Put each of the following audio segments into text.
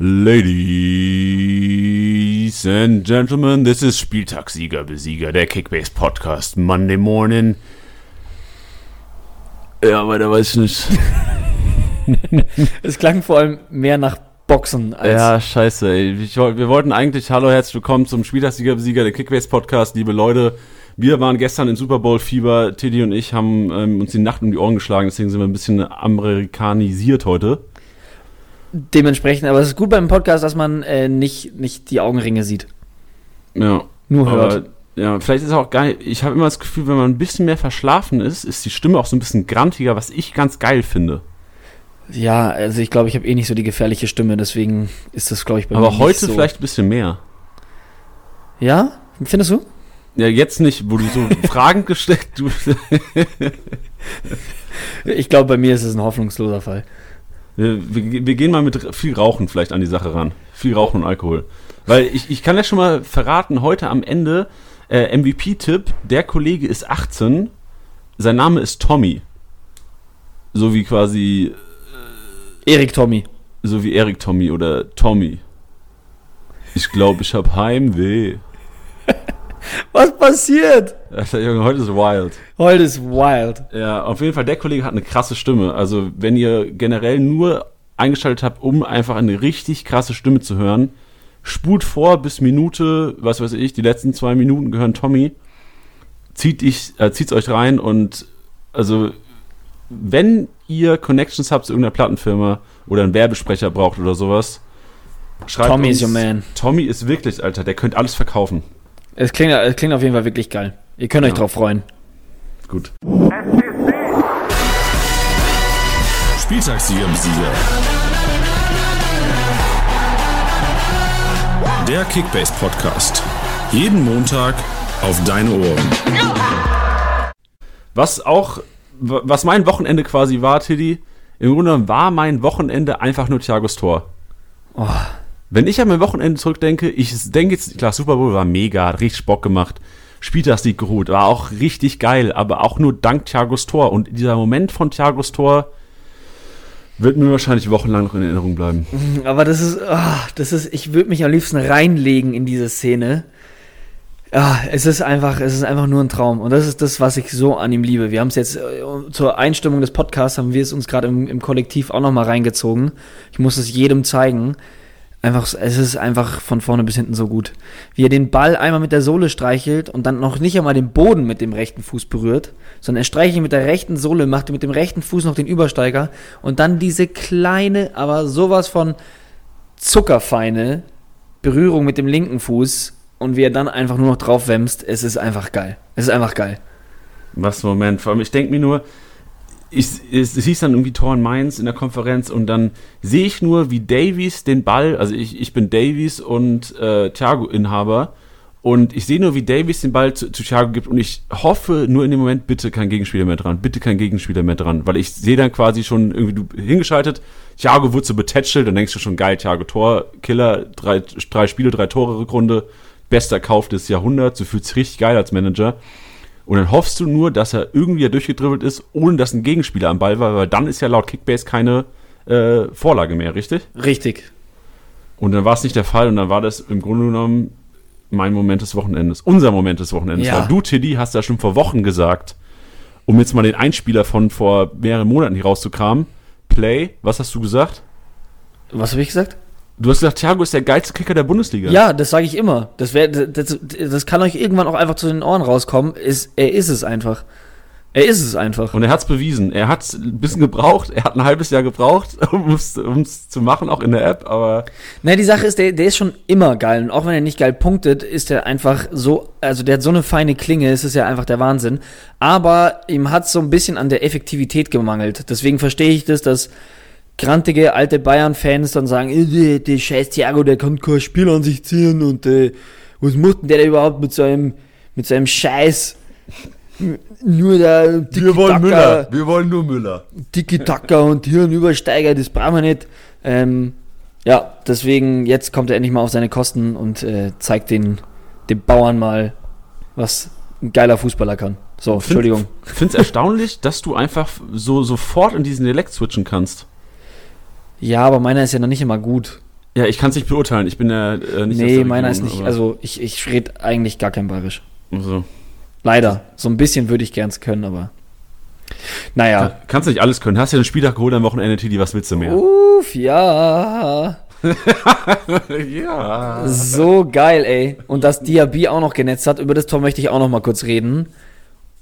Ladies and Gentlemen, this is Spieltagssieger Besieger, der Kickbase Podcast Monday Morning. Ja, weiter weiß ich nicht. Es klang vor allem mehr nach Boxen als. Ja, scheiße, ey. Ich, wir wollten eigentlich, hallo, herzlich willkommen zum Spieltagssieger Besieger, der Kickbase Podcast, liebe Leute. Wir waren gestern in Super Bowl Fieber. Teddy und ich haben ähm, uns die Nacht um die Ohren geschlagen, deswegen sind wir ein bisschen amerikanisiert heute. Dementsprechend, aber es ist gut beim Podcast, dass man äh, nicht, nicht die Augenringe sieht. Ja. Nur hört. Aber, ja, vielleicht ist es auch geil. Ich habe immer das Gefühl, wenn man ein bisschen mehr verschlafen ist, ist die Stimme auch so ein bisschen grantiger, was ich ganz geil finde. Ja, also ich glaube, ich habe eh nicht so die gefährliche Stimme, deswegen ist das, glaube ich, bei Aber mir heute nicht so. vielleicht ein bisschen mehr. Ja? Findest du? Ja, jetzt nicht, wo du so Fragen gestellt du, Ich glaube, bei mir ist es ein hoffnungsloser Fall. Wir, wir gehen mal mit viel Rauchen vielleicht an die Sache ran. Viel Rauchen und Alkohol. Weil ich, ich kann ja schon mal verraten, heute am Ende äh, MVP-Tipp, der Kollege ist 18, sein Name ist Tommy. So wie quasi, Erik Tommy. so wie Erik Tommy oder Tommy. Ich glaube, ich habe Heimweh. Was passiert? Alter, Junge, heute ist wild. Heute ist wild. Ja, auf jeden Fall, der Kollege hat eine krasse Stimme. Also, wenn ihr generell nur eingeschaltet habt, um einfach eine richtig krasse Stimme zu hören, spult vor bis Minute, was weiß ich, die letzten zwei Minuten gehören Tommy. Zieht ich, äh, zieht's euch rein und also, wenn ihr Connections habt zu irgendeiner Plattenfirma oder einen Werbesprecher braucht oder sowas, schreibt Tommy uns. is your man. Tommy ist wirklich, Alter, der könnte alles verkaufen. Es klingt, es klingt auf jeden Fall wirklich geil. Ihr könnt euch Ja. drauf freuen. Gut. Spieltagssieger Besieger. Der Kickbase Podcast. Jeden Montag auf deine Ohren. Was auch, was mein Wochenende quasi war, Tiddy, im Grunde genommen war mein Wochenende einfach nur Thiagos Tor. Oh. Wenn ich an mein Wochenende zurückdenke, ich denke jetzt, klar, Super Bowl war mega, hat richtig Bock gemacht. Spieltagssieg geholt, war auch richtig geil, aber auch nur dank Thiagos Tor. Und dieser Moment von Thiagos Tor wird mir wahrscheinlich wochenlang noch in Erinnerung bleiben. Aber das ist, ah, das ist, ich würde mich am liebsten reinlegen in diese Szene. Ja, es ist einfach, es ist einfach nur ein Traum. Und das ist das, was ich so an ihm liebe. Wir haben es jetzt äh, zur Einstimmung des Podcasts, haben wir es uns gerade im, im Kollektiv auch nochmal reingezogen. Ich muss es jedem zeigen. Einfach, es ist einfach von vorne bis hinten so gut. Wie er den Ball einmal mit der Sohle streichelt und dann noch nicht einmal den Boden mit dem rechten Fuß berührt, sondern er streichelt mit der rechten Sohle, macht mit dem rechten Fuß noch den Übersteiger und dann diese kleine, aber sowas von zuckerfeine Berührung mit dem linken Fuß und wie er dann einfach nur noch drauf wämst, es ist einfach geil. Es ist einfach geil. Was Moment. Vor allem, ich denke mir nur, ich, es, es hieß dann irgendwie Tor in Mainz in der Konferenz und dann sehe ich nur, wie Davies den Ball, also ich, ich bin Davies und äh, Thiago-Inhaber und ich sehe nur, wie Davies den Ball zu, zu Thiago gibt und ich hoffe nur in dem Moment, bitte kein Gegenspieler mehr dran, bitte kein Gegenspieler mehr dran, weil ich sehe dann quasi schon irgendwie du hingeschaltet, Thiago wurde so betätschelt, dann denkst du schon, geil, Thiago Tor, Killer, drei, drei Spiele, drei Tore Rückrunde, bester Kauf des Jahrhunderts, du fühlst dich richtig geil als Manager. Und dann hoffst du nur, dass er irgendwie da durchgedribbelt ist, ohne dass ein Gegenspieler am Ball war, weil dann ist ja laut Kickbase keine äh, Vorlage mehr, richtig? Richtig. Und dann war es nicht der Fall und dann war das im Grunde genommen mein Moment des Wochenendes, unser Moment des Wochenendes. Ja. Weil du, Tiddy, hast ja schon vor Wochen gesagt, um jetzt mal den Einspieler von vor mehreren Monaten hier rauszukramen, Play, was hast du gesagt? Was habe ich gesagt? Du hast gesagt, Thiago ist der geilste Kicker der Bundesliga. Ja, das sage ich immer. Das, wär, das, das kann euch irgendwann auch einfach zu den Ohren rauskommen. Ist, er ist es einfach. Er ist es einfach. Und er hat es bewiesen. Er hat ein bisschen gebraucht, er hat ein halbes Jahr gebraucht, um es zu machen, auch in der App, aber Na, die Sache ist, der, der ist schon immer geil. Und auch wenn er nicht geil punktet, ist er einfach so, also der hat so eine feine Klinge, es ist ja einfach der Wahnsinn. Aber ihm hat so ein bisschen an der Effektivität gemangelt. Deswegen verstehe ich das, dass grantige alte Bayern-Fans dann sagen, äh, der scheiß Thiago, der kann kein Spiel an sich ziehen und äh, was macht denn der überhaupt mit seinem, mit seinem Scheiß? Nur der Tiki-Taka, wir wollen nur Müller. Tiki-Taka und hier ein Übersteiger, das brauchen wir nicht. Ähm, ja, deswegen, jetzt kommt er endlich mal auf seine Kosten und äh, zeigt den, den Bauern mal, was ein geiler Fußballer kann. So, Entschuldigung. Ich finde es erstaunlich, dass du einfach so sofort in diesen Dialekt switchen kannst. Ja, aber meiner ist ja noch nicht immer gut. Ja, ich kann es nicht beurteilen. Ich bin ja äh, nicht Nee, meiner ist nicht. Also ich, ich rede eigentlich gar kein Bayerisch. Also, Leider. So ein bisschen würde ich gern können, aber. Naja. Kannst du nicht alles können. Hast ja den Spieltag geholt am Wochenende, Tidi, was willst du mehr? Uff, ja. ja. So geil, ey. Und dass Diaby auch noch genetzt hat, über das Tor möchte ich auch noch mal kurz reden.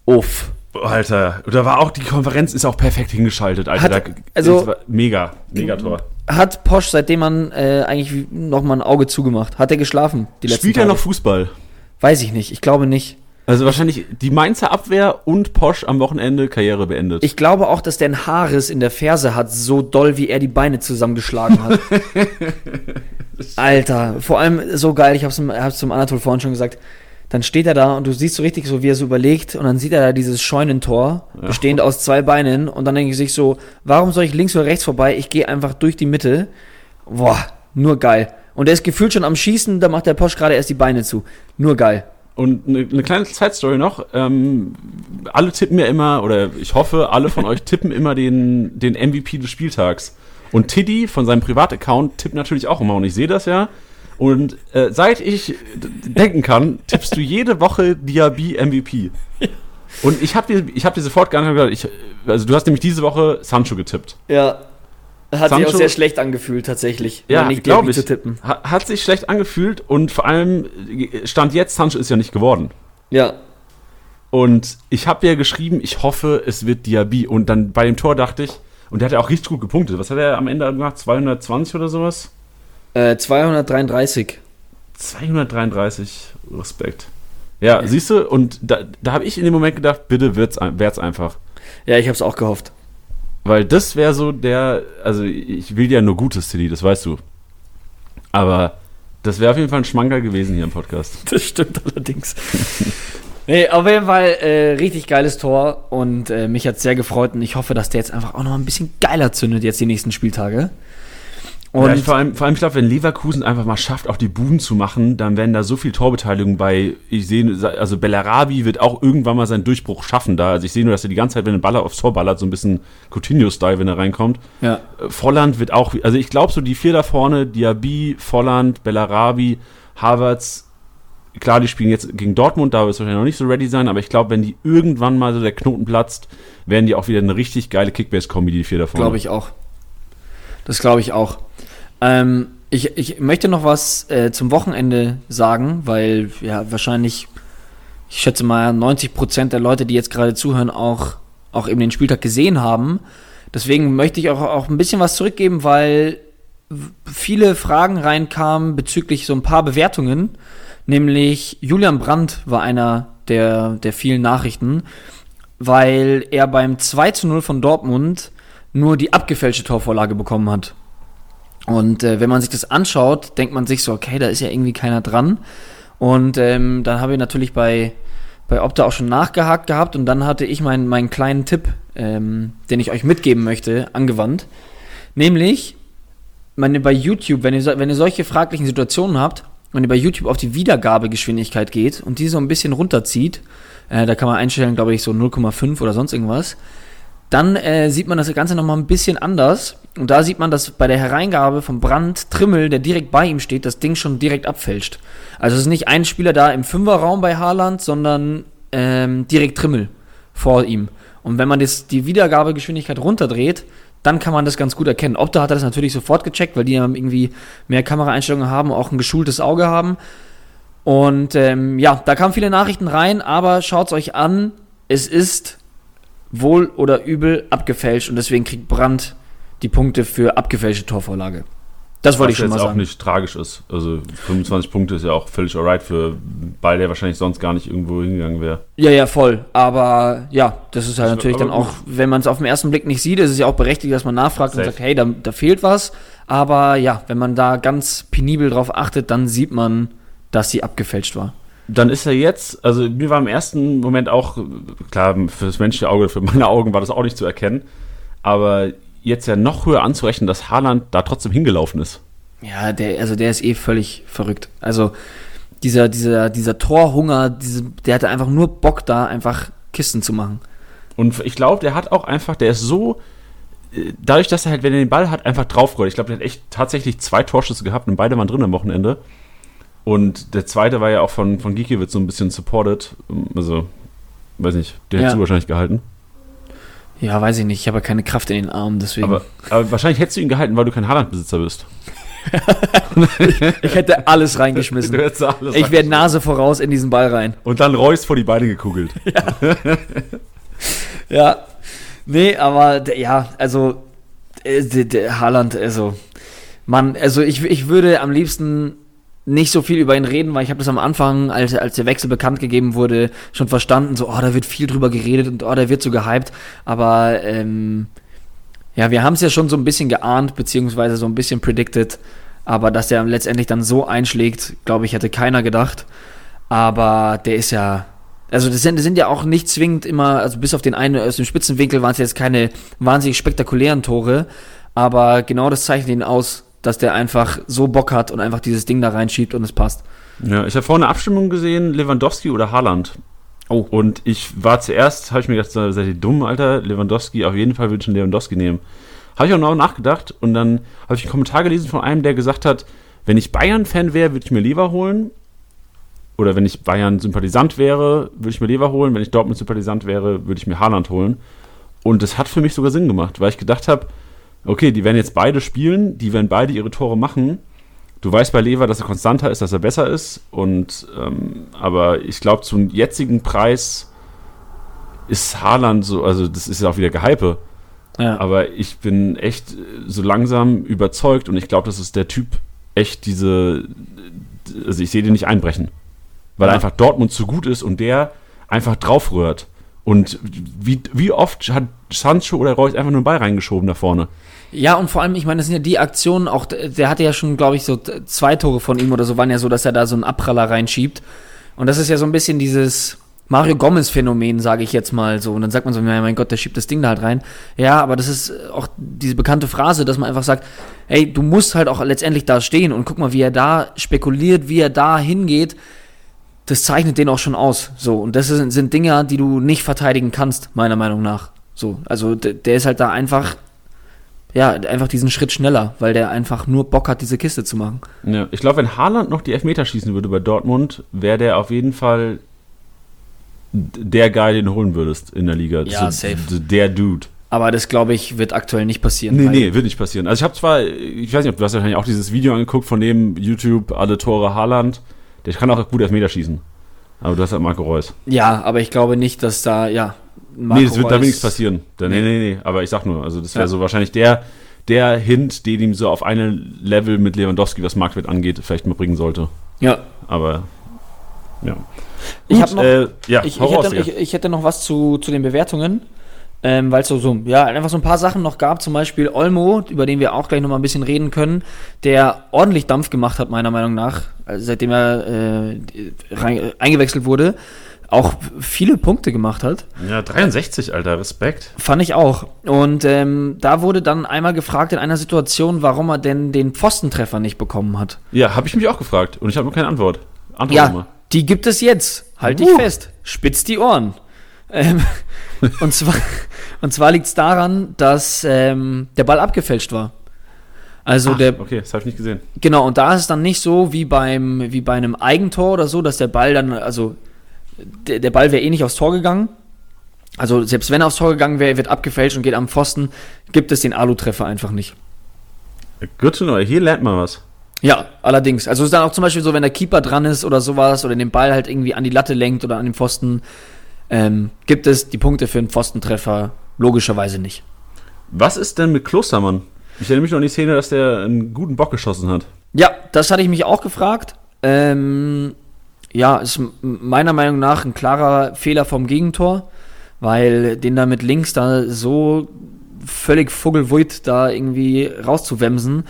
Uff. Alter, da war auch, die Konferenz ist auch perfekt hingeschaltet, Alter. Hat- da, also- mega, mega Tor. Hat Posch, seitdem man äh, eigentlich noch mal ein Auge zugemacht? Hat er geschlafen? Die letzten Spielt er noch Fußball? Weiß ich nicht. Ich glaube nicht. Also wahrscheinlich die Mainzer Abwehr und Posch am Wochenende Karriere beendet. Ich glaube auch, dass der einen Haarriss in der Ferse hat, so doll, wie er die Beine zusammengeschlagen hat. Alter, vor allem so geil, ich hab's, hab's zum Anatol vorhin schon gesagt. Dann steht er da und du siehst so richtig so, wie er so überlegt und dann sieht er da dieses Scheunentor, bestehend aus zwei Beinen und dann denke ich sich so, warum soll ich links oder rechts vorbei? Ich gehe einfach durch die Mitte. Boah, nur geil. Und er ist gefühlt schon am Schießen, da macht der Posch gerade erst die Beine zu. Nur geil. Und eine, eine kleine Zeitstory noch. Ähm, alle tippen ja immer, oder ich hoffe, alle von euch tippen immer den, den MVP des Spieltags. Und Tiddy von seinem Privataccount tippt natürlich auch immer. Und ich sehe das ja. Und äh, seit ich denken kann, tippst du jede Woche Diaby MVP. Und ich habe dir, ich hab dir sofort gar nicht gesagt, ich, also du hast nämlich diese Woche Sancho getippt. Ja. Hat sich Sancho- auch sehr schlecht angefühlt, tatsächlich. Ja, nicht glaube ich. zu tippen. Ha- Hat sich schlecht angefühlt und vor allem stand jetzt, Sancho ist ja nicht geworden. Ja. Und ich habe ja geschrieben, ich hoffe, es wird Diaby. Und dann bei dem Tor dachte ich, und der hat ja auch richtig gut gepunktet. Was hat er am Ende gemacht? 220 oder sowas? Äh, 233. 233. Respekt. Ja, siehst du, und da, da habe ich in dem Moment gedacht, bitte wird's, ein- werd's einfach. Ja, ich hab's auch gehofft. Weil das wäre so der, also ich will ja nur Gutes, Tilly, das weißt du. Aber das wäre auf jeden Fall ein Schmankerl gewesen hier im Podcast. Das stimmt allerdings. nee, auf jeden Fall äh, richtig geiles Tor und äh, mich hat sehr gefreut und ich hoffe, dass der jetzt einfach auch noch ein bisschen geiler zündet jetzt die nächsten Spieltage. Und ja, vor allem, vor allem, ich glaube, wenn Leverkusen einfach mal schafft, auch die Buden zu machen, dann werden da so viel Torbeteiligung bei. Ich sehe, also Bellarabi wird auch irgendwann mal seinen Durchbruch schaffen da. Also ich sehe nur, dass er die ganze Zeit, wenn ein Baller aufs Tor ballert, so ein bisschen Coutinho-Style, wenn er reinkommt. ja, Äh, Volland wird auch, also ich glaube so die vier da vorne, Diaby, Volland, Bellarabi, Havertz, klar, die spielen jetzt gegen Dortmund, da wird es wahrscheinlich noch nicht so ready sein, aber ich glaube, wenn die irgendwann mal so der Knoten platzt, werden die auch wieder eine richtig geile Kickbase-Kombi, die vier da vorne. glaube ich auch. Das glaube ich auch. Ähm, ich, ich möchte noch was äh, zum Wochenende sagen, weil ja wahrscheinlich, ich schätze mal, 90% der Leute, die jetzt gerade zuhören, auch, auch eben den Spieltag gesehen haben. Deswegen möchte ich auch, auch ein bisschen was zurückgeben, weil viele Fragen reinkamen bezüglich so ein paar Bewertungen. Nämlich Julian Brandt war einer der, der vielen Nachrichten, weil er beim 2 zu 0 von Dortmund nur die abgefälschte Torvorlage bekommen hat. Und äh, wenn man sich das anschaut, denkt man sich so, okay, da ist ja irgendwie keiner dran. Und ähm, dann habe ich natürlich bei, bei Opta auch schon nachgehakt gehabt und dann hatte ich meinen, meinen kleinen Tipp, ähm, den ich euch mitgeben möchte, angewandt. Nämlich, meine, bei YouTube, wenn ihr, wenn ihr solche fraglichen Situationen habt, wenn ihr bei YouTube auf die Wiedergabegeschwindigkeit geht und die so ein bisschen runterzieht, äh, da kann man einstellen, glaube ich, so 0,5 oder sonst irgendwas, dann äh, sieht man das Ganze nochmal ein bisschen anders. Und da sieht man, dass bei der Hereingabe von Brand Trimmel, der direkt bei ihm steht, das Ding schon direkt abfälscht. Also es ist nicht ein Spieler da im Fünferraum bei Haaland, sondern ähm, direkt Trimmel vor ihm. Und wenn man das, die Wiedergabegeschwindigkeit runterdreht, dann kann man das ganz gut erkennen. Opta hat das natürlich sofort gecheckt, weil die ja irgendwie mehr Kameraeinstellungen haben, auch ein geschultes Auge haben. Und ähm, ja, da kamen viele Nachrichten rein, aber schaut's euch an, es ist wohl oder übel abgefälscht und deswegen kriegt Brandt die Punkte für abgefälschte Torvorlage. Das wollte ich Was schon jetzt mal auch sagen. nicht tragisch ist. Also 25 Punkte ist ja auch völlig alright für Ball, der wahrscheinlich sonst gar nicht irgendwo hingegangen wäre. Ja, ja, voll. Aber ja, das ist halt Das- natürlich dann auch, wenn man es auf den ersten Blick nicht sieht, ist es ja auch berechtigt, dass man nachfragt und Safe. sagt, hey, da, da fehlt was. Aber ja, wenn man da ganz penibel drauf achtet, dann sieht man, dass sie abgefälscht war. Dann ist er jetzt, also mir war im ersten Moment auch, klar, für das menschliche Auge, für meine Augen war das auch nicht zu erkennen, aber jetzt ja noch höher anzurechnen, dass Haaland da trotzdem hingelaufen ist. Ja, der, also der ist eh völlig verrückt. Also dieser, dieser, dieser Torhunger, diese, der hatte einfach nur Bock da, einfach Kisten zu machen. Und ich glaube, der hat auch einfach, der ist so, äh, dadurch, dass er halt, wenn er den Ball hat, einfach draufrollt. Ich glaube, der hat echt tatsächlich zwei Torschüsse gehabt und beide waren drin am Wochenende. Und der zweite war ja auch von, von Gikiewicz so ein bisschen supported. Also, weiß nicht, der Ja. hättest du wahrscheinlich gehalten. Ja, weiß ich nicht. Ich habe ja keine Kraft in den Armen, deswegen. Aber, aber wahrscheinlich hättest du ihn gehalten, weil du kein Haaland-Besitzer bist. ich hätte alles reingeschmissen. Du hättest alles Ich wäre Nase voraus in diesen Ball rein. Und dann Reus vor die Beine gekugelt. Ja. Nee, aber ja, also äh, der, der Haaland, also Mann, also ich, ich würde am liebsten nicht so viel über ihn reden, weil ich habe das am Anfang, als, als der Wechsel bekannt gegeben wurde, schon verstanden, so, oh, da wird viel drüber geredet und oh, da wird so gehypt, aber ähm, ja, wir haben es ja schon so ein bisschen geahnt, beziehungsweise so ein bisschen predicted, aber dass der letztendlich dann so einschlägt, glaube ich, hätte keiner gedacht, aber der ist ja, also das sind, das sind ja auch nicht zwingend immer, also bis auf den einen aus dem Spitzenwinkel waren es jetzt keine wahnsinnig spektakulären Tore, aber genau das zeichnet ihn aus, dass der einfach so Bock hat und einfach dieses Ding da reinschiebt und es passt. Ja, ich habe vorhin eine Abstimmung gesehen, Lewandowski oder Haaland. Oh. Und ich war zuerst, habe ich mir gedacht, seid ihr dumm, Alter? Lewandowski, auf jeden Fall würde ich einen Lewandowski nehmen. Habe ich auch noch nachgedacht und dann habe ich einen Kommentar gelesen von einem, der gesagt hat, wenn ich Bayern-Fan wäre, würde ich mir Lever holen. Oder wenn ich Bayern-Sympathisant wäre, würde ich mir Lever holen. Wenn ich Dortmund-Sympathisant wäre, würde ich mir Haaland holen. Und das hat für mich sogar Sinn gemacht, weil ich gedacht habe, okay, die werden jetzt beide spielen, die werden beide ihre Tore machen. Du weißt bei Lever, dass er konstanter ist, dass er besser ist. Und ähm, aber ich glaube, zum jetzigen Preis ist Haaland so, also das ist ja auch wieder Gehype. Ja. Aber ich bin echt äh, so langsam überzeugt und ich glaube, dass es der Typ echt diese, also ich sehe den nicht einbrechen. Weil Ja. einfach Dortmund zu gut ist und der einfach draufrührt. Und wie, wie oft hat Sancho oder Reus einfach nur einen Ball reingeschoben da vorne? Ja, und vor allem, ich meine, das sind ja die Aktionen, auch der hatte ja schon, glaube ich, so zwei Tore von ihm oder so, waren ja so, dass er da so einen Abpraller reinschiebt. Und das ist ja so ein bisschen dieses Mario Gomez-Phänomen, sage ich jetzt mal so. Und dann sagt man so, mein Gott, der schiebt das Ding da halt rein. Ja, aber das ist auch diese bekannte Phrase, dass man einfach sagt, ey, du musst halt auch letztendlich da stehen und guck mal, wie er da spekuliert, wie er da hingeht. Das zeichnet den auch schon aus. So, und das sind, sind Dinge, die du nicht verteidigen kannst, meiner Meinung nach. So, also der ist halt da einfach ja, einfach diesen Schritt schneller, weil der einfach nur Bock hat, diese Kiste zu machen. Ja, ich glaube, wenn Haaland noch die Elfmeter schießen würde bei Dortmund, wäre der auf jeden Fall der Guy, den du holen würdest in der Liga. Ja, so, safe. d- Der Dude. Aber das, glaube ich, wird aktuell nicht passieren. Nee, nee, wird nicht passieren. Also ich habe zwar, ich weiß nicht, ob du hast wahrscheinlich auch dieses Video angeguckt von dem YouTube, alle Tore Haaland. Der kann auch gut Elfmeter schießen. Aber du hast halt Marco Reus. Ja, aber ich glaube nicht, dass da, ja. Marco nee, das wird da Reus- nichts passieren. Da, nee, nee, nee. Aber ich sag nur, also das wäre Ja. so wahrscheinlich der, der Hint, den ihm so auf eine Level mit Lewandowski, was Marktwert angeht, vielleicht mal bringen sollte. Ja. Aber ja. Ich Gut, noch- äh, ja, Ich, ich, raus, hätte, ich, ich hätte noch was zu, zu den Bewertungen. Ähm, weil es so, so, ja, einfach so ein paar Sachen noch gab, zum Beispiel Olmo, über den wir auch gleich nochmal ein bisschen reden können, der ordentlich Dampf gemacht hat, meiner Meinung nach, also seitdem er äh, rein, eingewechselt wurde, auch viele Punkte gemacht hat. Ja, 63, Alter, Respekt. Fand ich auch. Und ähm, da wurde dann einmal gefragt in einer Situation, warum er denn den Pfostentreffer nicht bekommen hat. Ja, habe ich mich auch gefragt und ich habe noch keine Antwort. Antwort Ja, mal. die gibt es jetzt. Halt dich Uh. fest. Spitz die Ohren. Ähm, und zwar, und zwar liegt es daran, dass ähm, der Ball abgefälscht war. Also Ach, der, okay, das habe ich nicht gesehen. genau, und da ist es dann nicht so wie beim, wie bei einem Eigentor oder so, dass der Ball dann, also der, der Ball wäre eh nicht aufs Tor gegangen. Also selbst wenn er aufs Tor gegangen wäre, wird abgefälscht und geht am Pfosten, gibt es den Alu-Treffer einfach nicht. To know. Hier lernt man was. Ja, allerdings. Also es ist dann auch zum Beispiel so, wenn der Keeper dran ist oder sowas oder den Ball halt irgendwie an die Latte lenkt oder an den Pfosten, ähm, gibt es die Punkte für einen Pfostentreffer logischerweise nicht. Was ist denn mit Klostermann? Ich erinnere mich noch an die Szene, dass der einen guten Bock geschossen hat. Ja, das hatte ich mich auch gefragt. Ähm, ja, ist meiner Meinung nach ein klarer Fehler vom Gegentor, weil den da mit links da so völlig vogelwuit da irgendwie rauszuwemsen,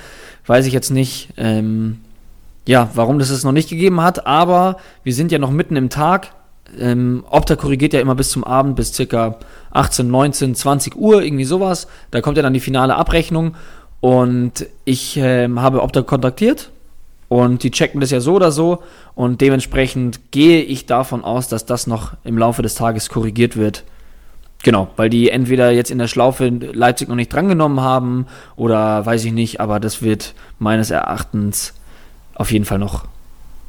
weiß ich jetzt nicht, ähm, ja, warum das es noch nicht gegeben hat, aber wir sind ja noch mitten im Tag. Ähm, Opta korrigiert ja immer bis zum Abend, bis circa 18, 19, 20 Uhr, irgendwie sowas. Da kommt ja dann die finale Abrechnung. Und ich ähm, habe Opta kontaktiert und die checken das ja so oder so. Und dementsprechend gehe ich davon aus, dass das noch im Laufe des Tages korrigiert wird. Genau, weil die entweder jetzt in der Schlaufe Leipzig noch nicht drangenommen haben oder weiß ich nicht, aber das wird meines Erachtens auf jeden Fall noch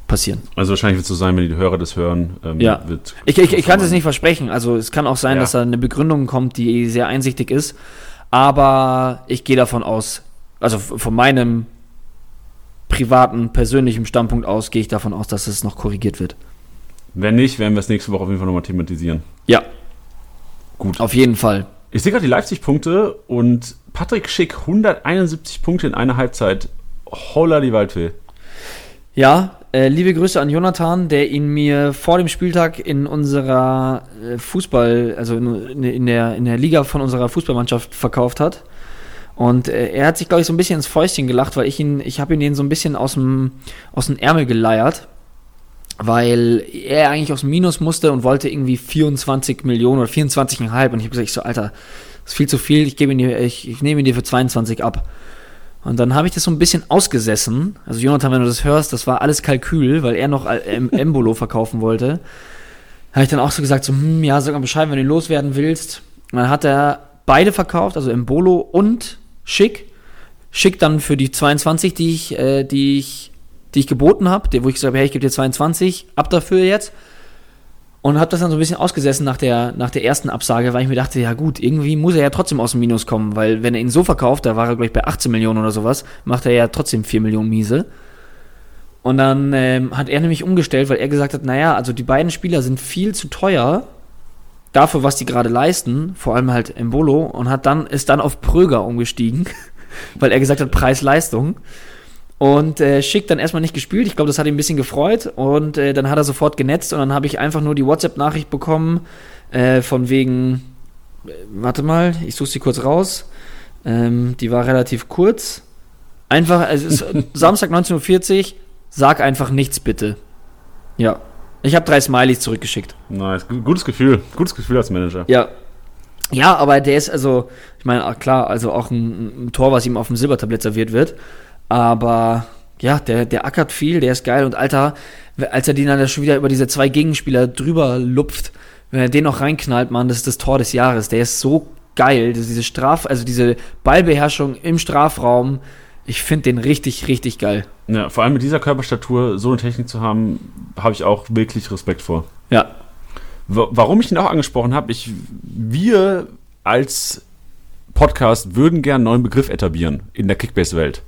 passieren. Also wahrscheinlich wird es so sein, wenn die Hörer das hören. Ähm, ja. ich ich, ich kann es nicht versprechen. Also es kann auch sein, ja. dass da eine Begründung kommt, die sehr einsichtig ist. Aber ich gehe davon aus, also von meinem privaten, persönlichen Standpunkt aus, gehe ich davon aus, dass es noch korrigiert wird. Wenn nicht, werden wir es nächste Woche auf jeden Fall nochmal thematisieren. Ja. Gut. Auf jeden Fall. Ich sehe gerade die Leipzig-Punkte und Patrick Schick 171 Punkte in einer Halbzeit. Holla die Waldfee. Ja, äh, liebe Grüße an Jonathan, der ihn mir vor dem Spieltag in unserer äh, Fußball, also in, in, der, in der Liga von unserer Fußballmannschaft verkauft hat. Und äh, er hat sich, glaube ich, so ein bisschen ins Fäustchen gelacht, weil ich ihn, ich habe ihn den so ein bisschen aus dem, aus dem Ärmel geleiert weil er eigentlich aus dem Minus musste und wollte irgendwie 24 Millionen oder 24,5 und ich habe gesagt, ich so, Alter, das ist viel zu viel, ich, gebe ihn dir, ich, ich nehme ihn dir für 22 ab. Und dann habe ich das so ein bisschen ausgesessen. Also Jonathan, wenn du das hörst, das war alles Kalkül, weil er noch Embolo verkaufen wollte. Habe ich dann auch so gesagt, so, hm, ja, sag mal Bescheid, wenn du loswerden willst. Und dann hat er beide verkauft, also Embolo und Schick. Schick dann für die 22, die ich, äh, die ich die ich geboten habe, wo ich gesagt habe, hey, ich gebe dir 22, ab dafür jetzt. Und habe das dann so ein bisschen ausgesessen nach der, nach der ersten Absage, weil ich mir dachte, ja gut, irgendwie muss er ja trotzdem aus dem Minus kommen, weil wenn er ihn so verkauft, da war er gleich bei 18 Millionen oder sowas, macht er ja trotzdem 4 Millionen Miese. Und dann ähm, hat er nämlich umgestellt, weil er gesagt hat, naja, also die beiden Spieler sind viel zu teuer dafür, was die gerade leisten, vor allem halt Embolo, und hat dann, ist dann auf Pröger umgestiegen, weil er gesagt hat, Preis-Leistung. Und äh, Schick dann erstmal nicht gespielt. Ich glaube, das hat ihn ein bisschen gefreut. Und äh, dann hat er sofort genetzt und dann habe ich einfach nur die WhatsApp-Nachricht bekommen, äh, von wegen, äh, warte mal, ich suche sie kurz raus. Ähm, die war relativ kurz. Einfach, es ist Samstag 19.40 Uhr, sag einfach nichts bitte. Ja. Ich habe drei Smileys zurückgeschickt. Nice. Gutes Gefühl. Gutes Gefühl als Manager. Ja. Ja, aber der ist also, ich meine, klar, also auch ein, ein Tor, was ihm auf dem Silbertablett serviert wird. Aber ja, der, der ackert viel, der ist geil. Und Alter, als er den dann schon wieder über diese zwei Gegenspieler drüber lupft, wenn er den noch reinknallt, Mann, das ist das Tor des Jahres. Der ist so geil. Diese Straf, also diese Ballbeherrschung im Strafraum, ich finde den richtig, richtig geil. Ja, vor allem mit dieser Körperstatur so eine Technik zu haben, habe ich auch wirklich Respekt vor. Ja. Warum ich ihn auch angesprochen habe, ich, wir als Podcast würden gern einen neuen Begriff etablieren in der Kickbase-Welt.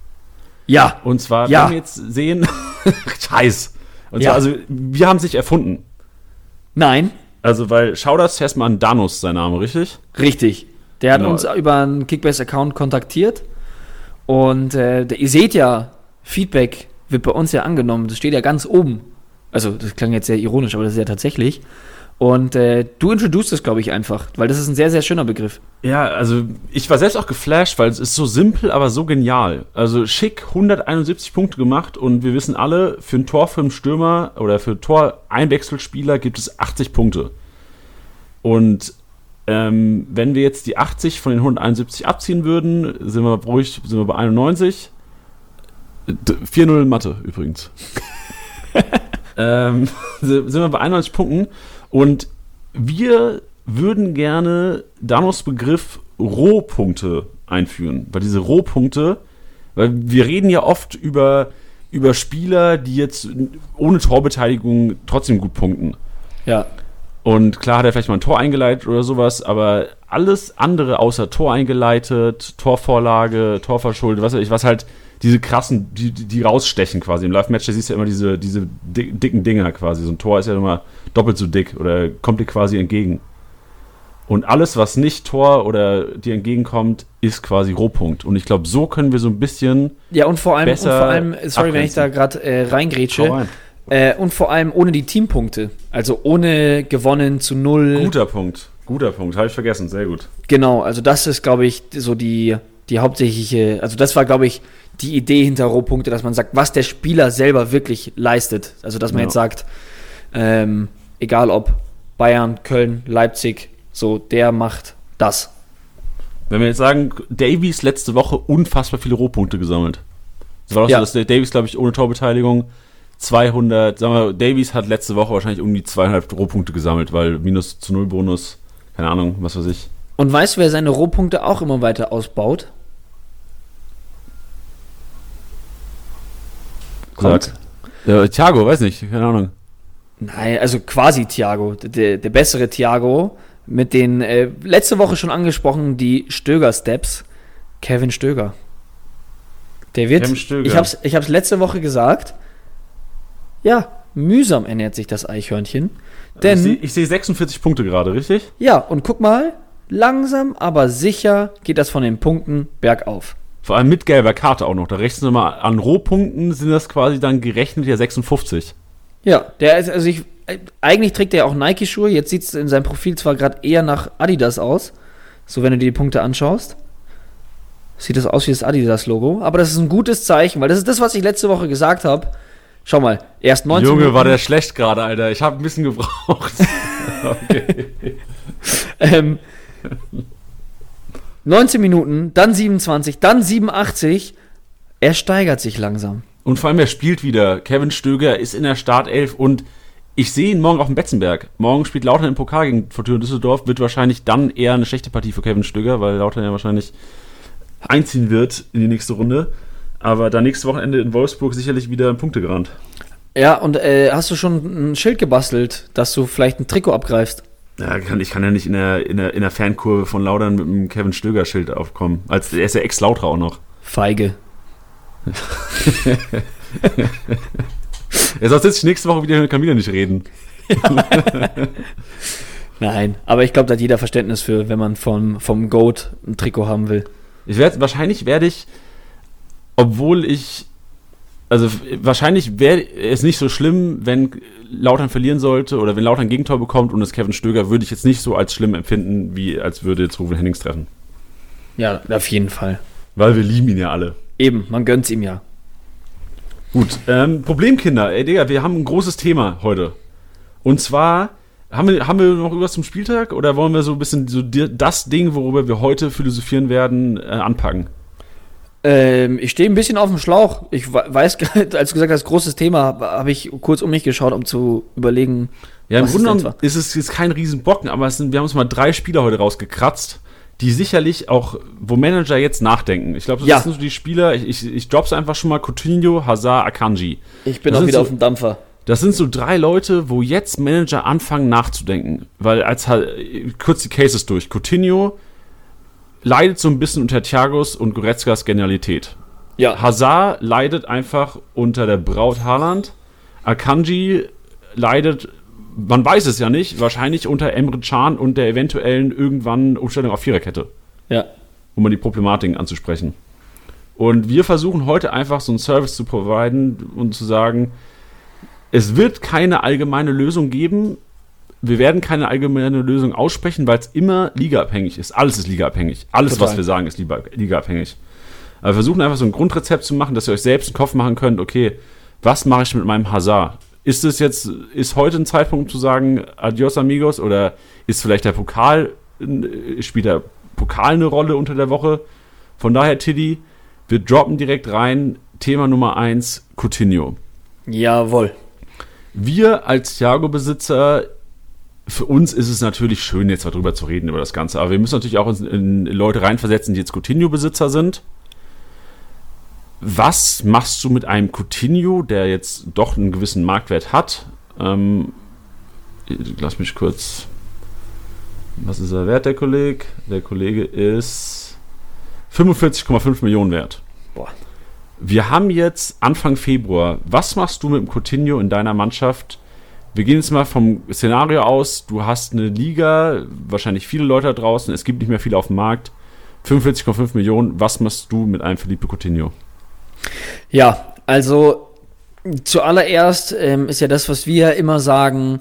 Ja. Und zwar, ja. wenn wir jetzt sehen, Scheiß. Und ja. zwar, also, wir haben sich erfunden. Nein. Also, weil Shoutouts erstmal an Danus, sein Name, richtig? Richtig. Der hat genau. uns über einen Kickbase-Account kontaktiert. Und äh, ihr seht ja, Feedback wird bei uns ja angenommen. Das steht ja ganz oben. Also, das klang jetzt sehr ironisch, aber das ist ja tatsächlich. Und äh, du introducest es, glaube ich, einfach, weil das ist ein sehr, sehr schöner Begriff. Ja, also ich war selbst auch geflasht, weil es ist so simpel, aber so genial. Also schick 171 Punkte gemacht und wir wissen alle, für ein Tor für einen Stürmer oder für einen Tor-Einwechselspieler gibt es 80 Punkte. Und ähm, wenn wir jetzt die 80 von den 171 abziehen würden, sind wir ruhig, sind wir bei 91. 4-0 in Mathe übrigens. ähm, sind wir bei 91 Punkten und wir würden gerne Danos Begriff Rohpunkte einführen, weil diese Rohpunkte, weil wir reden ja oft über, über Spieler, die jetzt ohne Torbeteiligung trotzdem gut punkten. Ja. Und klar hat er vielleicht mal ein Tor eingeleitet oder sowas, aber alles andere außer Tor eingeleitet, Torvorlage, Torverschuldet, was weiß ich, was halt diese krassen, die, die rausstechen quasi. Im Live-Match, da siehst du ja immer diese, diese dicken Dinger quasi. So ein Tor ist ja immer doppelt so dick oder kommt dir quasi entgegen. Und alles, was nicht Tor oder dir entgegenkommt, ist quasi Rohpunkt. Und ich glaube, so können wir so ein bisschen. Ja, und vor allem, und vor allem sorry, abgrenzen. wenn ich da gerade äh, reingrätsche. Rein. Äh, und vor allem ohne die Teampunkte. Also ohne gewonnen zu null. Guter Punkt. Guter Punkt. Habe ich vergessen. Sehr gut. Genau, also das ist, glaube ich, so die, die hauptsächliche. Also das war, glaube ich, die Idee hinter Rohpunkte, dass man sagt, was der Spieler selber wirklich leistet. Also dass man ja. jetzt sagt, ähm, egal ob Bayern, Köln, Leipzig, so der macht das. Wenn wir jetzt sagen, Davies letzte Woche unfassbar viele Rohpunkte gesammelt. Das war doch ja. so, dass der Davies, glaube ich, ohne Torbeteiligung 200, sagen wir, Davies hat letzte Woche wahrscheinlich irgendwie 200 Rohpunkte gesammelt, weil Minus zu Null Bonus keine Ahnung, was weiß ich. Und weißt du, wer seine Rohpunkte auch immer weiter ausbaut? Sag. Ja, Thiago, weiß nicht, keine Ahnung. Nein, also quasi Thiago, der, der bessere Thiago, mit den äh, letzte Woche schon angesprochen, die Stöger-Steps. Kevin Stöger. Der wird, Kevin Stöger. ich hab's, ich hab's letzte Woche gesagt, ja, mühsam ernährt sich das Eichhörnchen. Denn, ich sehe ich seh 46 Punkte gerade, richtig? ja, und guck mal, langsam, aber sicher geht das von den Punkten bergauf. Vor allem mit gelber Karte auch noch. Da rechnen wir mal an Rohpunkten, sind das quasi dann gerechnet ja 56. Ja, der ist, also ich, eigentlich trägt er auch Nike-Schuhe. Jetzt sieht es in seinem Profil zwar gerade eher nach Adidas aus. So, wenn du dir die Punkte anschaust. Sieht das aus wie das Adidas-Logo. Aber das ist ein gutes Zeichen, weil das ist das, was ich letzte Woche gesagt habe. Schau mal, erst 19 Junge, war der schlecht gerade, Alter. Ich habe ein bisschen gebraucht. okay. ähm, 19 Minuten, dann 27, dann 87. Er steigert sich langsam. Und vor allem, er spielt wieder. Kevin Stöger ist in der Startelf und ich sehe ihn morgen auf dem Betzenberg. Morgen spielt Lautern im Pokal gegen Fortuna Düsseldorf. Wird wahrscheinlich dann eher eine schlechte Partie für Kevin Stöger, weil Lautern ja wahrscheinlich einziehen wird in die nächste Runde. Aber dann nächste Wochenende in Wolfsburg sicherlich wieder Punkte gerannt. Ja, und äh, hast du schon ein Schild gebastelt, dass du vielleicht ein Trikot abgreifst? Ja, kann, ich kann ja nicht in der, in der, in der Fankurve von Lautern mit einem Kevin Stöger-Schild aufkommen. Als, er ist ja Ex-Lauter auch noch. Feige. Er soll jetzt nächste Woche wieder mit Camilla nicht reden. Nein, aber ich glaube, da hat jeder Verständnis für, wenn man vom, vom Goat ein Trikot haben will. Ich werd, wahrscheinlich werde ich, obwohl ich, also wahrscheinlich wäre es nicht so schlimm, wenn Lautern verlieren sollte oder wenn Lautern ein Gegentor bekommt und es Kevin Stöger, würde ich jetzt nicht so als schlimm empfinden, wie als würde jetzt Rufen Hennings treffen. Ja, auf jeden Fall. Weil wir lieben ihn ja alle. Eben, man gönnt's ihm ja. Gut, ähm, Problemkinder, ey Digga, wir haben ein großes Thema heute. Und zwar, haben wir, haben wir noch irgendwas zum Spieltag oder wollen wir so ein bisschen so dir- das Ding, worüber wir heute philosophieren werden, äh, anpacken? Ähm, ich stehe ein bisschen auf dem Schlauch. Ich we- weiß, als du gesagt hast, großes Thema, habe hab ich kurz um mich geschaut, um zu überlegen. Ja, im was Grunde genommen ist es jetzt kein Riesenbocken, aber sind, wir haben uns mal drei Spieler heute rausgekratzt, die sicherlich auch, wo Manager jetzt nachdenken. Ich glaube, das Ja. sind so die Spieler, ich, ich, ich drop's einfach schon mal, Coutinho, Hazard, Akanji. Ich bin Das auch wieder so- auf dem Dampfer. Das sind so drei Leute, wo jetzt Manager anfangen nachzudenken. Weil als kurz die Cases durch. Coutinho leidet so ein bisschen unter Thiagos und Goretzkas Genialität. Ja, Hazard leidet einfach unter der Braut Haaland. Akanji leidet, man weiß es ja nicht, wahrscheinlich unter Emre Can und der eventuellen irgendwann Umstellung auf Viererkette, ja. um mal die Problematiken anzusprechen. Und wir versuchen heute einfach so einen Service zu providen und zu sagen, es wird keine allgemeine Lösung geben. Wir werden keine allgemeine Lösung aussprechen, weil es immer ligaabhängig ist. Alles ist ligaabhängig. Alles, Total. was wir sagen, ist liga- ligaabhängig. Aber wir versuchen einfach so ein Grundrezept zu machen, dass ihr euch selbst einen Kopf machen könnt, okay, was mache ich mit meinem Hazard? Ist es jetzt, ist heute ein Zeitpunkt zu sagen, adios amigos, oder ist vielleicht der Pokal, äh, spielt der Pokal eine Rolle unter der Woche? Von daher, Tiddy, wir droppen direkt rein. Thema Nummer eins, Coutinho. Jawohl. Wir als Thiago-Besitzer, für uns ist es natürlich schön, jetzt darüber zu reden, über das Ganze. Aber wir müssen natürlich auch in, in Leute reinversetzen, die jetzt Coutinho-Besitzer sind. Was machst du mit einem Coutinho, der jetzt doch einen gewissen Marktwert hat? Ähm, lass mich kurz. Was ist der Wert, der Kollege? Der Kollege ist 45,5 Millionen wert. Boah. Wir haben jetzt Anfang Februar. Was machst du mit dem Coutinho in deiner Mannschaft? Wir gehen jetzt mal vom Szenario aus. Du hast eine Liga, wahrscheinlich viele Leute da draußen. Es gibt nicht mehr viele auf dem Markt. 45,5 Millionen. Was machst du mit einem Felipe Coutinho? Ja, also zuallererst ähm, ist ja das, was wir immer sagen,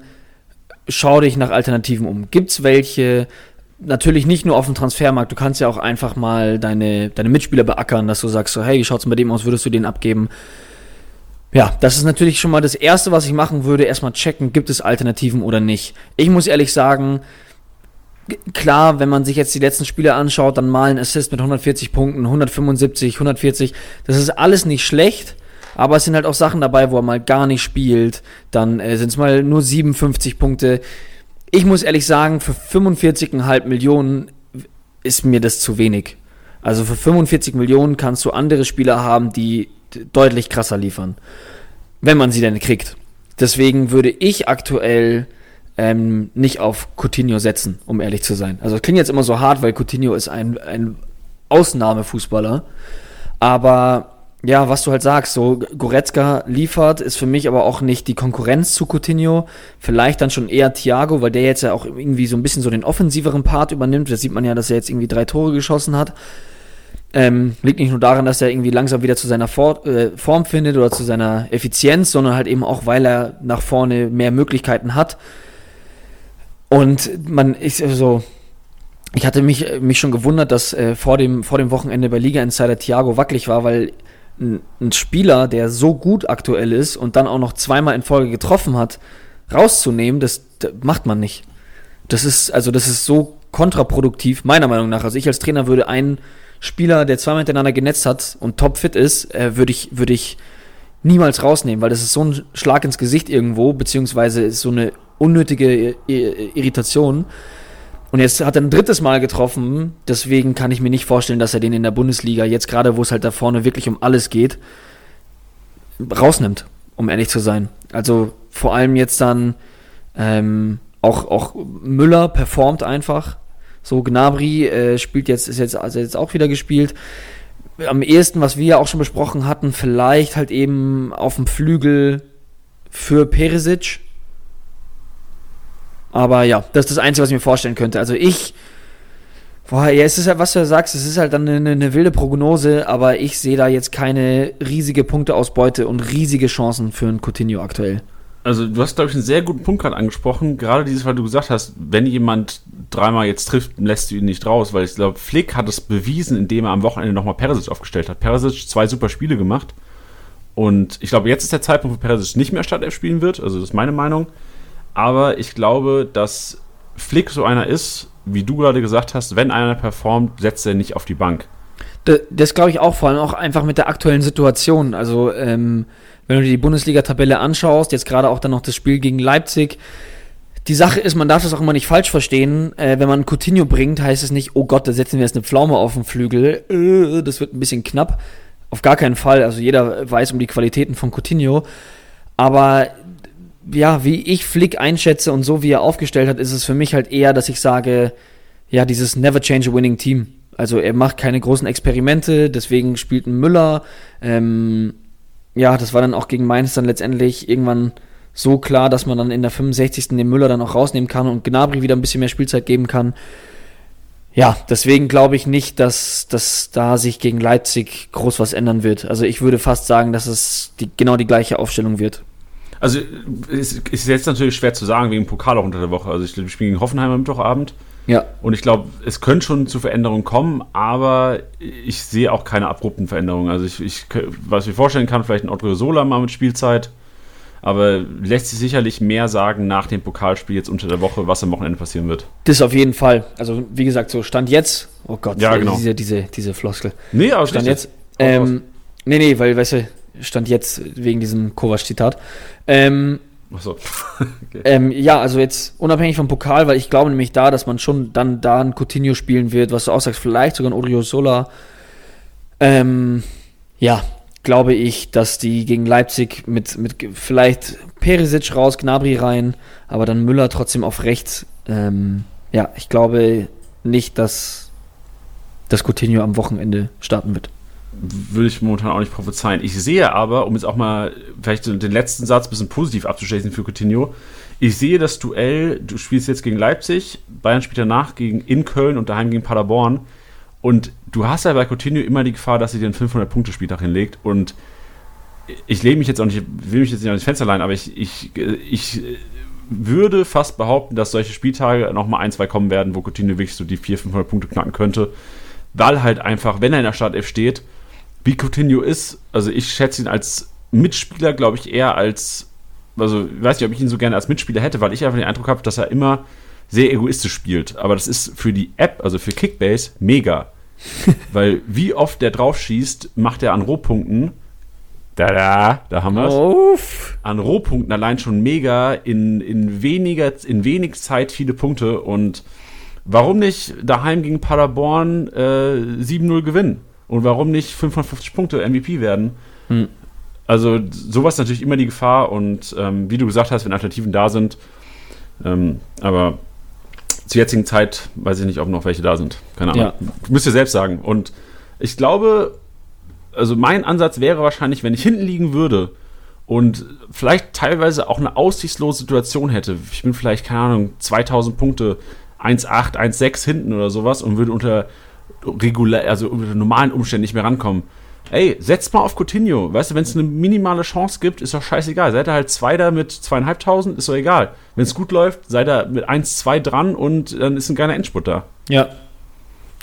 schau dich nach Alternativen um. Gibt's welche? Natürlich nicht nur auf dem Transfermarkt, du kannst ja auch einfach mal deine, deine Mitspieler beackern, dass du sagst so, hey, wie schaut's denn bei dem aus, würdest du den abgeben? Ja, das ist natürlich schon mal das Erste, was ich machen würde, erstmal checken, gibt es Alternativen oder nicht. Ich muss ehrlich sagen, klar, wenn man sich jetzt die letzten Spiele anschaut, dann mal ein Assist mit 140 Punkten, 175, 140, das ist alles nicht schlecht, aber es sind halt auch Sachen dabei, wo er mal gar nicht spielt, dann äh, sind es mal nur 57 Punkte. ich muss ehrlich sagen, für 45,5 Millionen ist mir das zu wenig. Also für 45 Millionen kannst du andere Spieler haben, die deutlich krasser liefern. Wenn man sie denn kriegt. Deswegen würde ich aktuell ähm, nicht auf Coutinho setzen, um ehrlich zu sein. Also klingt jetzt immer so hart, weil Coutinho ist ein, ein Ausnahmefußballer. Aber ja, was du halt sagst, so Goretzka liefert, ist für mich aber auch nicht die Konkurrenz zu Coutinho. Vielleicht dann schon eher Thiago, weil der jetzt ja auch irgendwie so ein bisschen so den offensiveren Part übernimmt. Da sieht man ja, dass er jetzt irgendwie drei Tore geschossen hat. Ähm, liegt nicht nur daran, dass er irgendwie langsam wieder zu seiner For äh, Form findet oder zu seiner Effizienz, sondern halt eben auch, weil er nach vorne mehr Möglichkeiten hat. Und man ist so, ich hatte mich, mich schon gewundert, dass äh, vor, dem, vor dem Wochenende bei Liga Insider Thiago wackelig war, weil ein, ein Spieler, der so gut aktuell ist und dann auch noch zweimal in Folge getroffen hat, rauszunehmen, das, das macht man nicht. Das ist, also das ist so kontraproduktiv, meiner Meinung nach. Also ich als Trainer würde einen Spieler, der zweimal hintereinander genetzt hat und topfit ist, äh, würde ich, würde ich niemals rausnehmen, weil das ist so ein Schlag ins Gesicht irgendwo, beziehungsweise ist so eine unnötige Irritation. Und jetzt hat er ein drittes Mal getroffen, deswegen kann ich mir nicht vorstellen, dass er den in der Bundesliga, jetzt gerade wo es halt da vorne wirklich um alles geht, rausnimmt, um ehrlich zu sein. Also vor allem jetzt dann ähm, auch, auch Müller performt einfach. So, Gnabry äh, spielt jetzt, ist jetzt, also jetzt auch wieder gespielt. Am ehesten, was wir ja auch schon besprochen hatten, vielleicht halt eben auf dem Flügel für Peresic. Aber ja, das ist das Einzige, was ich mir vorstellen könnte. Also ich, boah, ja, es ist ja, was du sagst, es ist halt dann eine, eine wilde Prognose, aber ich sehe da jetzt keine riesige Punkteausbeute und riesige Chancen für einen Coutinho aktuell also du hast, glaube ich, einen sehr guten Punkt gerade angesprochen. Gerade dieses, weil du gesagt hast, wenn jemand dreimal jetzt trifft, lässt du ihn nicht raus, weil ich glaube, Flick hat es bewiesen, indem er am Wochenende nochmal Peresic aufgestellt hat. Peresic zwei super Spiele gemacht. Und ich glaube, jetzt ist der Zeitpunkt, wo Peresic nicht mehr Startelf spielen wird. Also das ist meine Meinung. Aber ich glaube, dass Flick so einer ist, wie du gerade gesagt hast, wenn einer performt, setzt er nicht auf die Bank. Das, das glaube ich auch, vor allem auch einfach mit der aktuellen Situation. Also, ähm, wenn du dir die Bundesliga-Tabelle anschaust, jetzt gerade auch dann noch das Spiel gegen Leipzig, die Sache ist, man darf das auch immer nicht falsch verstehen. Äh, wenn man Coutinho bringt, heißt es nicht, oh Gott, da setzen wir jetzt eine Pflaume auf den Flügel. Äh, das wird ein bisschen knapp. Auf gar keinen Fall. Also jeder weiß um die Qualitäten von Coutinho. Aber ja, wie ich Flick einschätze und so wie er aufgestellt hat, ist es für mich halt eher, dass ich sage, ja, dieses Never Change a Winning Team. Also er macht keine großen Experimente, deswegen spielt ein Müller. Ähm, ja, das war dann auch gegen Mainz dann letztendlich irgendwann so klar, dass man dann in der 65. den Müller dann auch rausnehmen kann und Gnabry wieder ein bisschen mehr Spielzeit geben kann. Ja, deswegen glaube ich nicht, dass, dass da sich gegen Leipzig groß was ändern wird. Also ich würde fast sagen, dass es die, genau die gleiche Aufstellung wird. Also es ist jetzt natürlich schwer zu sagen wegen Pokal auch unter der Woche. Also ich spiele gegen Hoffenheim am Mittwochabend. Ja. Und ich glaube, es könnte schon zu Veränderungen kommen, aber ich sehe auch keine abrupten Veränderungen. Also ich, ich was ich mir vorstellen kann, vielleicht ein Otto Sola mal mit Spielzeit. Aber lässt sich sicherlich mehr sagen nach dem Pokalspiel jetzt unter der Woche, was am Wochenende passieren wird. Das auf jeden Fall. Also wie gesagt, so Stand jetzt. Oh Gott, ja, genau. diese, diese, diese Floskel. Nee, aber Stand jetzt. Ähm, nee, nee, weil, weißt du, Stand jetzt wegen diesem Kovac-Zitat. Ähm, Achso. okay. ähm, ja, also jetzt unabhängig vom Pokal, weil ich glaube nämlich da, dass man schon dann da ein Coutinho spielen wird, was du auch sagst, vielleicht sogar ein Odrio Sola. Ähm, ja, glaube ich, dass die gegen Leipzig mit, mit vielleicht Perisic raus, Gnabry rein, aber dann Müller trotzdem auf rechts. Ähm, ja, ich glaube nicht, dass das Coutinho am Wochenende starten wird würde ich momentan auch nicht prophezeien. Ich sehe aber, um jetzt auch mal vielleicht den letzten Satz ein bisschen positiv abzuschließen für Coutinho, ich sehe das Duell, du spielst jetzt gegen Leipzig, Bayern spielt danach gegen in Köln und daheim gegen Paderborn. Und du hast ja bei Coutinho immer die Gefahr, dass sie den 500-Punkte-Spieltag hinlegt. Und ich lehne mich jetzt auch nicht, will mich jetzt nicht an das Fenster leihen, aber ich, ich, ich würde fast behaupten, dass solche Spieltage nochmal ein, zwei kommen werden, wo Coutinho wirklich so die 400, 500 Punkte knacken könnte, weil halt einfach, wenn er in der Startelf steht, wie Coutinho ist, also ich schätze ihn als Mitspieler, glaube ich, eher als, also ich weiß nicht, ob ich ihn so gerne als Mitspieler hätte, weil ich einfach den Eindruck habe, dass er immer sehr egoistisch spielt. Aber das ist für die App, also für Kickbase, mega. weil wie oft der drauf schießt, macht er an Rohpunkten. Da, da, da haben wir es. An Rohpunkten allein schon mega in, in, weniger, in wenig Zeit viele Punkte. Und warum nicht daheim gegen Paderborn äh, 7-0 gewinnen? Und warum nicht 550 Punkte MVP werden? Hm. Also sowas ist natürlich immer die Gefahr. Und ähm, wie du gesagt hast, wenn Alternativen da sind, ähm, aber zur jetzigen Zeit weiß ich nicht, ob noch welche da sind. Keine Ahnung. Ja. Müsst ihr selbst sagen. Und ich glaube, also mein Ansatz wäre wahrscheinlich, wenn ich hinten liegen würde und vielleicht teilweise auch eine aussichtslose Situation hätte. Ich bin vielleicht, keine Ahnung, 2000 Punkte, 1,8, 1,6 hinten oder sowas und würde unter regulär, also unter normalen Umständen nicht mehr rankommen. Ey, setzt mal auf Coutinho. Weißt du, wenn es eine minimale Chance gibt, ist doch scheißegal. Seid ihr halt Zweiter mit zweieinhalbtausend, ist doch egal. Wenn es gut läuft, seid ihr mit 1, 2 dran und dann ist ein geiler Endspurt da. Ja.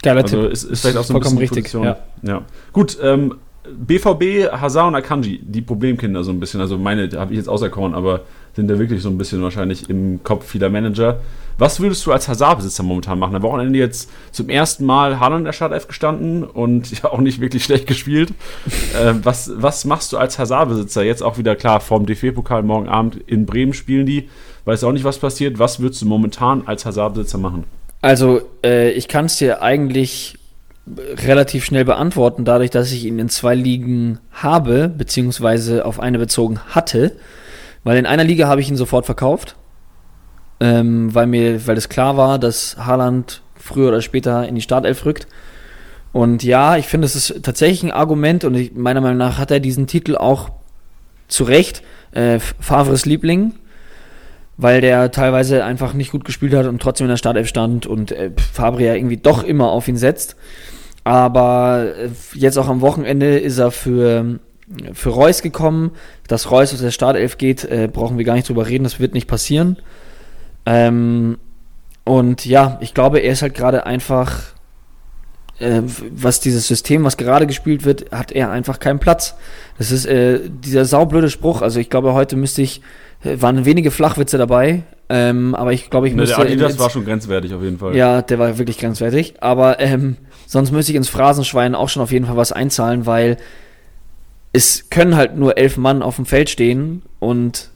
Geiler Also Tipp. ist, ist vielleicht auch so ein Vollkommen bisschen richtig, ja. ja. Gut, ähm, BVB, Hazard und Akanji, die Problemkinder so ein bisschen. Also meine habe ich jetzt auserkoren, aber sind ja wirklich so ein bisschen wahrscheinlich im Kopf vieler Manager. Was würdest du als Hazard-Besitzer momentan machen? Am Wochenende jetzt zum ersten Mal Haaland in der Startelf gestanden und ja auch nicht wirklich schlecht gespielt. äh, was, was machst du als Hazard-Besitzer? Jetzt auch wieder klar, vorm DFB-Pokal morgen Abend in Bremen spielen die. Weiß auch nicht, was passiert. Was würdest du momentan als Hazard-Besitzer machen? Also, äh, ich kann es dir eigentlich relativ schnell beantworten, dadurch, dass ich ihn in zwei Ligen habe, beziehungsweise auf eine bezogen hatte. Weil in einer Liga habe ich ihn sofort verkauft, ähm, weil mir, weil es klar war, dass Haaland früher oder später in die Startelf rückt. Und ja, ich finde, es ist tatsächlich ein Argument und ich, meiner Meinung nach hat er diesen Titel auch zu Recht. Äh, Favres Liebling, weil der teilweise einfach nicht gut gespielt hat und trotzdem in der Startelf stand und äh, Fabri ja irgendwie doch immer auf ihn setzt. Aber äh, jetzt auch am Wochenende ist er für, für Reus gekommen. Dass Reus aus der Startelf geht, äh, brauchen wir gar nicht drüber reden, das wird nicht passieren. Ähm, und ja, ich glaube, er ist halt gerade einfach, äh, was dieses System, was gerade gespielt wird, hat er einfach keinen Platz. Das ist äh, dieser saublöde Spruch. Also ich glaube, heute müsste ich, äh, waren wenige Flachwitze dabei, ähm, aber ich glaube, ich Ne, müsste. der Adidas ins- war schon grenzwertig auf jeden Fall. ja, der war wirklich grenzwertig. Aber ähm, sonst müsste ich ins Phrasenschwein auch schon auf jeden Fall was einzahlen, weil es können halt nur elf Mann auf dem Feld stehen und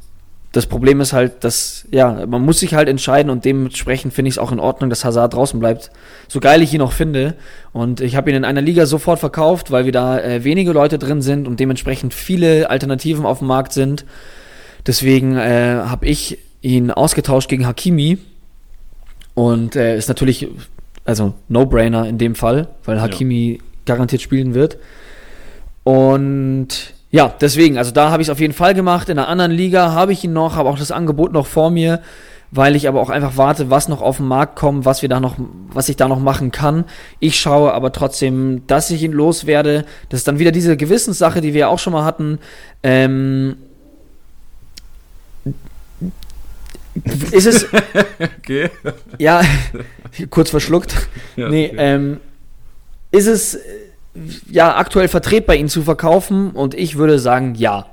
das Problem ist halt, dass, ja, man muss sich halt entscheiden und dementsprechend finde ich es auch in Ordnung, dass Hazard draußen bleibt. So geil ich ihn auch finde. Und ich habe ihn in einer Liga sofort verkauft, weil wir da äh, wenige Leute drin sind und dementsprechend viele Alternativen auf dem Markt sind. Deswegen äh, habe ich ihn ausgetauscht gegen Hakimi. Und äh, ist natürlich, also No-Brainer in dem Fall, weil Hakimi garantiert spielen wird. Und ja, deswegen, also da habe ich es auf jeden Fall gemacht. In einer anderen Liga habe ich ihn noch, habe auch das Angebot noch vor mir, weil ich aber auch einfach warte, was noch auf den Markt kommt, was wir da noch, was ich da noch machen kann. Ich schaue aber trotzdem, dass ich ihn loswerde. Das ist dann wieder diese Gewissenssache, die wir auch schon mal hatten. Ähm, ist es, Okay. ja, kurz verschluckt. Ja, nee, okay. ähm, ist es ja aktuell vertretbar, ihn zu verkaufen? Und ich würde sagen, ja.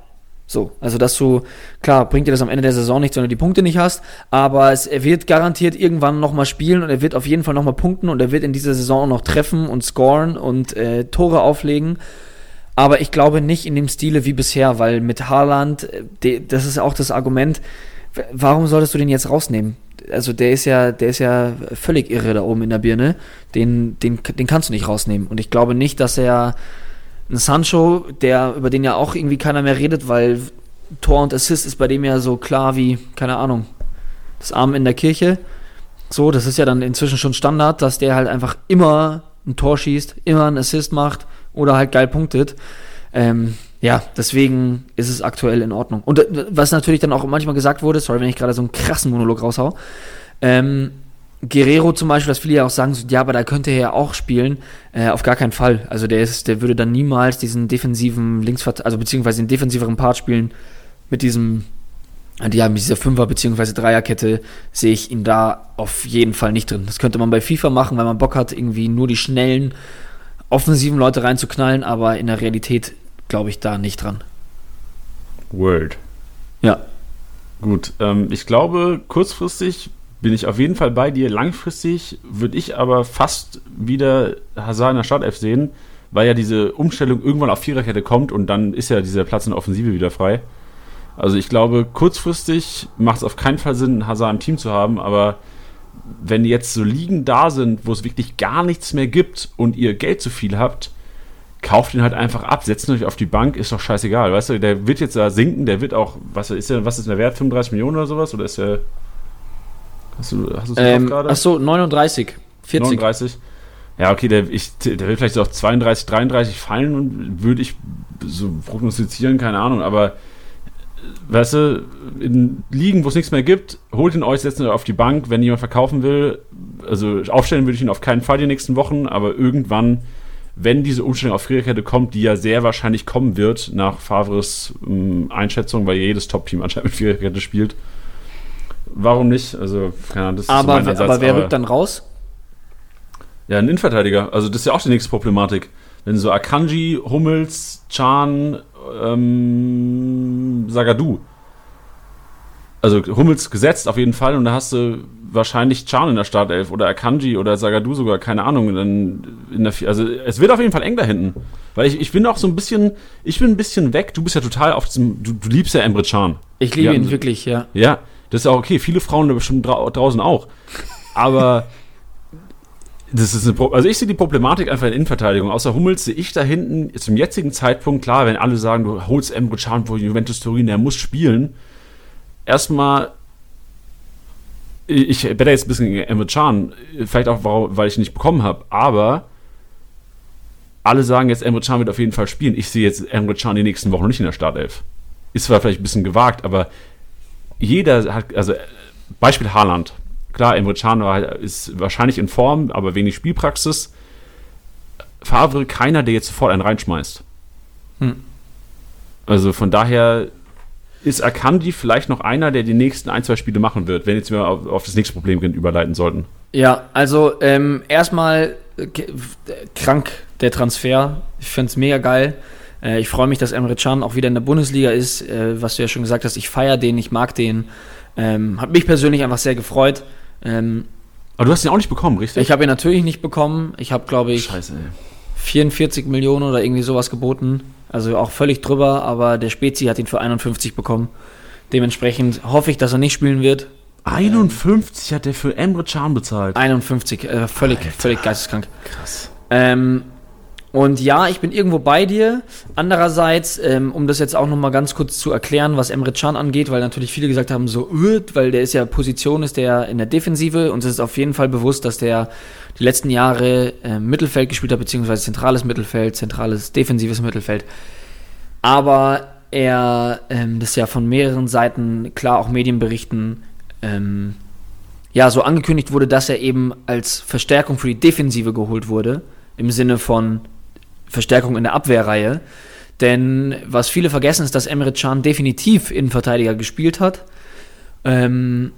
So, also dass du, klar, bringt dir das am Ende der Saison nichts, wenn du die Punkte nicht hast, aber es, er wird garantiert irgendwann nochmal spielen und er wird auf jeden Fall nochmal punkten und er wird in dieser Saison auch noch treffen und scoren und äh, Tore auflegen. Aber ich glaube nicht in dem Stile wie bisher, weil mit Haaland, äh, das ist auch das Argument, warum solltest du den jetzt rausnehmen? Also der ist ja, der ist ja völlig irre da oben in der Birne. Den, den, den kannst du nicht rausnehmen. Und ich glaube nicht, dass er ein Sancho, der, über den ja auch irgendwie keiner mehr redet, weil Tor und Assist ist bei dem ja so klar wie, keine Ahnung, das Arm in der Kirche. So, das ist ja dann inzwischen schon Standard, dass der halt einfach immer ein Tor schießt, immer einen Assist macht oder halt geil punktet. Ähm, ja, deswegen ist es aktuell in Ordnung. Und äh, was natürlich dann auch manchmal gesagt wurde, sorry, wenn ich gerade so einen krassen Monolog raushau, ähm, Guerrero zum Beispiel, dass viele ja auch sagen, so, ja, aber da könnte er ja auch spielen. Äh, auf gar keinen Fall. Also der ist, der würde dann niemals diesen defensiven Linksvert also beziehungsweise den defensiveren Part spielen mit diesem, ja, mit dieser Fünfer- beziehungsweise Dreierkette sehe ich ihn da auf jeden Fall nicht drin. Das könnte man bei FIFA machen, weil man Bock hat, irgendwie nur die schnellen, offensiven Leute reinzuknallen, aber in der Realität glaube ich da nicht dran. Word. Ja. Gut, ähm, ich glaube, kurzfristig bin ich auf jeden Fall bei dir. Langfristig würde ich aber fast wieder Hazard in der Startelf sehen, weil ja diese Umstellung irgendwann auf Viererkette kommt und dann ist ja dieser Platz in der Offensive wieder frei. Also ich glaube, kurzfristig macht es auf keinen Fall Sinn, Hazard im Team zu haben, aber wenn jetzt so Ligen da sind, wo es wirklich gar nichts mehr gibt und ihr Geld zu viel habt, kauft ihn halt einfach ab, setzt ihn euch auf die Bank, ist doch scheißegal. Weißt du, der wird jetzt da sinken, der wird auch, was ist der, was ist der Wert? 35 Millionen oder sowas? Oder ist der. Hast du, hast du ähm, gerade? Achso, 39. 40. 39. Ja, okay, der, ich, der wird vielleicht so auf 32, 33 fallen und würde ich so prognostizieren, keine Ahnung, aber weißt du, in Ligen, wo es nichts mehr gibt, holt ihn euch, setzt ihn auf die Bank, wenn jemand verkaufen will. Also aufstellen würde ich ihn auf keinen Fall die nächsten Wochen, aber irgendwann, wenn diese Umstellung auf Viererkette kommt, die ja sehr wahrscheinlich kommen wird, nach Favres ähm, Einschätzung, weil jedes Top-Team anscheinend mit Viererkette spielt. Warum nicht? Also, keine Ahnung, das ist aber, so mein Ansatz, aber wer rückt dann raus? Ja, ein Innenverteidiger. Also, das ist ja auch die nächste Problematik. Wenn so Akanji, Hummels, Chan, ähm, Sagadu. Also Hummels gesetzt auf jeden Fall und da hast du wahrscheinlich Chan in der Startelf oder Akanji oder Sagadu sogar, keine Ahnung. Dann in der, also es wird auf jeden Fall eng da hinten. Weil ich, ich bin auch so ein bisschen, ich bin ein bisschen weg. Du bist ja total auf diesem, du, du liebst ja Emre Can. Ich liebe ja, ihn wirklich, ja. Ja, das ist auch okay. Viele Frauen da bestimmt dra draußen auch. Aber das ist eine, also ich sehe die Problematik einfach in Innenverteidigung. Außer Hummels sehe ich da hinten zum jetzigen Zeitpunkt, klar, wenn alle sagen, du holst Emre Can vor Juventus Turin, der muss spielen. Erstmal, ich werde jetzt ein bisschen gegen Emre Can, vielleicht auch, weil ich ihn nicht bekommen habe, aber alle sagen jetzt, Emre Can wird auf jeden Fall spielen. Ich sehe jetzt Emre Can die nächsten Wochen nicht in der Startelf. Ist zwar vielleicht ein bisschen gewagt, aber jeder hat, also Beispiel Haaland Klar, Emre Can ist wahrscheinlich in Form, aber wenig Spielpraxis. Favre keiner, der jetzt sofort einen reinschmeißt. Hm. Also von daher ist Akanji vielleicht noch einer, der die nächsten ein, zwei Spiele machen wird, wenn jetzt wir auf, auf das nächste Problem überleiten sollten. Ja, also ähm, erstmal äh, krank der Transfer. Ich finde es mega geil. Äh, ich freue mich, dass Emre Can auch wieder in der Bundesliga ist. Äh, was du ja schon gesagt hast, ich feiere den, ich mag den. Ähm, hat mich persönlich einfach sehr gefreut. Ähm, aber du hast ihn auch nicht bekommen, richtig? Ich habe ihn natürlich nicht bekommen. Ich habe, glaube ich, Scheiße, 44 Millionen oder irgendwie sowas geboten. Also auch völlig drüber, aber der Spezi hat ihn für 51 bekommen. Dementsprechend hoffe ich, dass er nicht spielen wird. 51 ähm, hat er für Emre Can bezahlt. 51, äh, völlig, völlig geisteskrank. Krass. Ähm, und ja, ich bin irgendwo bei dir. Andererseits, ähm, um das jetzt auch nochmal ganz kurz zu erklären, was Emre Can angeht, weil natürlich viele gesagt haben, so, öh, weil der ist ja Position, ist der in der Defensive und es ist auf jeden Fall bewusst, dass der die letzten Jahre äh, Mittelfeld gespielt hat, beziehungsweise zentrales Mittelfeld, zentrales defensives Mittelfeld. Aber er, ähm, das ja von mehreren Seiten, klar auch Medienberichten, ähm, ja, so angekündigt wurde, dass er eben als Verstärkung für die Defensive geholt wurde. Im Sinne von, Verstärkung in der Abwehrreihe. Denn was viele vergessen, ist, dass Emre Can definitiv Innenverteidiger gespielt hat. Ähm,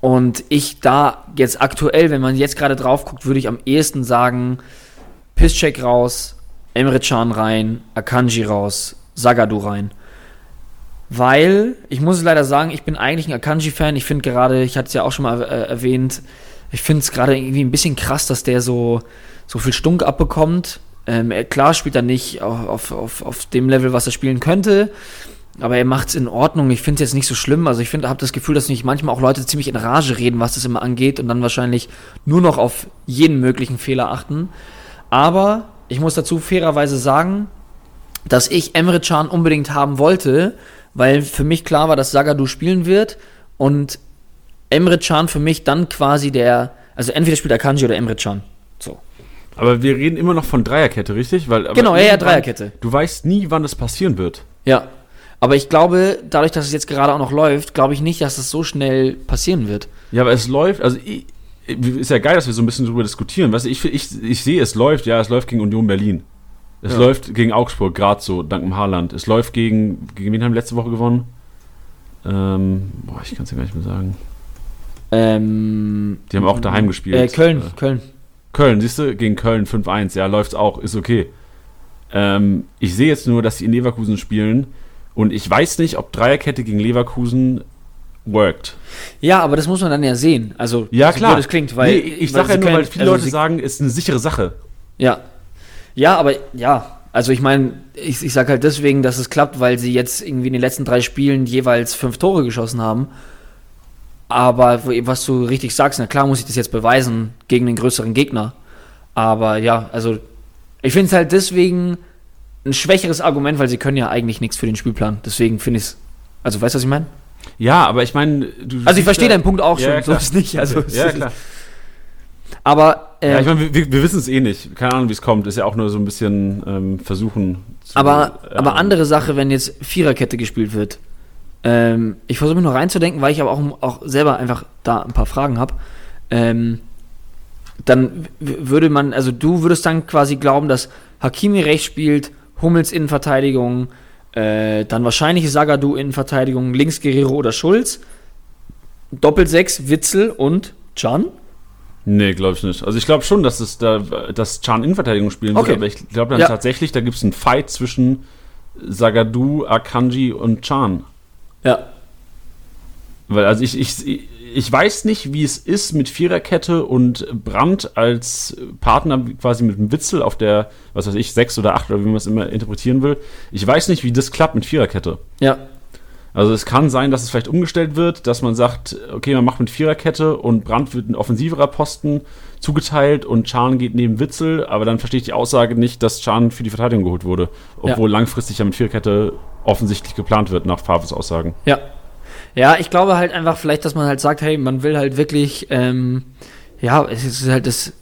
und ich da jetzt aktuell, wenn man jetzt gerade drauf guckt, würde ich am ehesten sagen, Piszczek raus, Emre Can rein, Akanji raus, Sagadu rein. Weil, ich muss es leider sagen, ich bin eigentlich ein Akanji-Fan. Ich finde gerade, ich hatte es ja auch schon mal äh, erwähnt, ich finde es gerade irgendwie ein bisschen krass, dass der so, so viel Stunk abbekommt. Ähm, klar spielt er nicht auf, auf, auf dem Level, was er spielen könnte, aber er macht es in Ordnung. Ich finde es jetzt nicht so schlimm. Also ich finde, habe das Gefühl, dass nicht manchmal auch Leute ziemlich in Rage reden, was das immer angeht und dann wahrscheinlich nur noch auf jeden möglichen Fehler achten. Aber ich muss dazu fairerweise sagen, dass ich Emre Can unbedingt haben wollte, weil für mich klar war, dass Sagadu spielen wird und Emre Can für mich dann quasi der, also entweder spielt Akanji oder Emre Can. So. Aber wir reden immer noch von Dreierkette, richtig? Weil, genau, ja, ja, Dreierkette. Du weißt nie, wann es passieren wird. Ja. Aber ich glaube, dadurch, dass es jetzt gerade auch noch läuft, glaube ich nicht, dass es so schnell passieren wird. Ja, aber es läuft, also ich, ist ja geil, dass wir so ein bisschen darüber diskutieren. Weißt du, ich, ich, ich sehe, es läuft, ja, es läuft gegen Union Berlin. Es ja. läuft gegen Augsburg, gerade so, dank dem Haarland. Es läuft gegen, gegen wen haben wir letzte Woche gewonnen? Ähm, boah, ich kann es ja gar nicht mehr sagen. Ähm, Die haben auch daheim gespielt. Äh, Köln, äh, Köln. Köln, siehst du, gegen Köln 5-1, ja, läuft's auch, ist okay. Ähm, ich sehe jetzt nur, dass sie in Leverkusen spielen und ich weiß nicht, ob Dreierkette gegen Leverkusen worked. Ja, aber das muss man dann ja sehen. Also, ja, klar. das klingt, weil. Nee, ich sage ja nur, weil viele also Leute sagen, ist eine sichere Sache. Ja. Ja, aber ja, also ich meine, ich, ich sage halt deswegen, dass es klappt, weil sie jetzt irgendwie in den letzten drei Spielen jeweils fünf Tore geschossen haben. Aber was du richtig sagst, na klar muss ich das jetzt beweisen gegen den größeren Gegner. Aber ja, also ich finde es halt deswegen ein schwächeres Argument, weil sie können ja eigentlich nichts für den Spielplan. Deswegen finde ich es. Also weißt du, was ich meine? Ja, aber ich meine, du. Also ich verstehe ja, deinen Punkt auch Ja, schon, so klar. ist nicht. Also. Ja, klar. Aber äh, Ja, ich meine, wir, wir wissen es eh nicht. Keine Ahnung, wie es kommt. Ist ja auch nur so ein bisschen ähm, versuchen. Zu, Aber, äh, aber andere Sache, wenn jetzt Viererkette gespielt wird. Ähm, ich versuche mich noch reinzudenken, weil ich aber auch, auch selber einfach da ein paar Fragen habe. Ähm, dann würde man, also du würdest dann quasi glauben, dass Hakimi rechts spielt, Hummels Innenverteidigung, äh, dann wahrscheinlich Sagadu Innenverteidigung, links Guerrero oder Schulz, Doppelsechs Witzel und Can. Nee, glaube ich nicht. Also ich glaube schon, dass es da, dass Chan Innenverteidigung spielen Okay. wird, aber ich glaube dann Ja. tatsächlich, da gibt es einen Fight zwischen Sagadu, Akanji und Chan. Ja. Weil, also ich, ich, ich weiß nicht, wie es ist mit Viererkette und Brandt als Partner quasi mit dem Witzel auf der, was weiß ich, sechs oder acht oder wie man es immer interpretieren will. Ich weiß nicht, wie das klappt mit Viererkette. Ja. Also es kann sein, dass es vielleicht umgestellt wird, dass man sagt, okay, man macht mit Viererkette und Brandt wird ein offensiverer Posten zugeteilt und Chan geht neben Witzel, aber dann verstehe ich die Aussage nicht, dass Chan für die Verteidigung geholt wurde, obwohl langfristig ja mit Viererkette offensichtlich geplant wird, nach Favres Aussagen. Ja. Ja, ich glaube halt einfach vielleicht, dass man halt sagt, hey, man will halt wirklich, ähm, ja, es ist halt das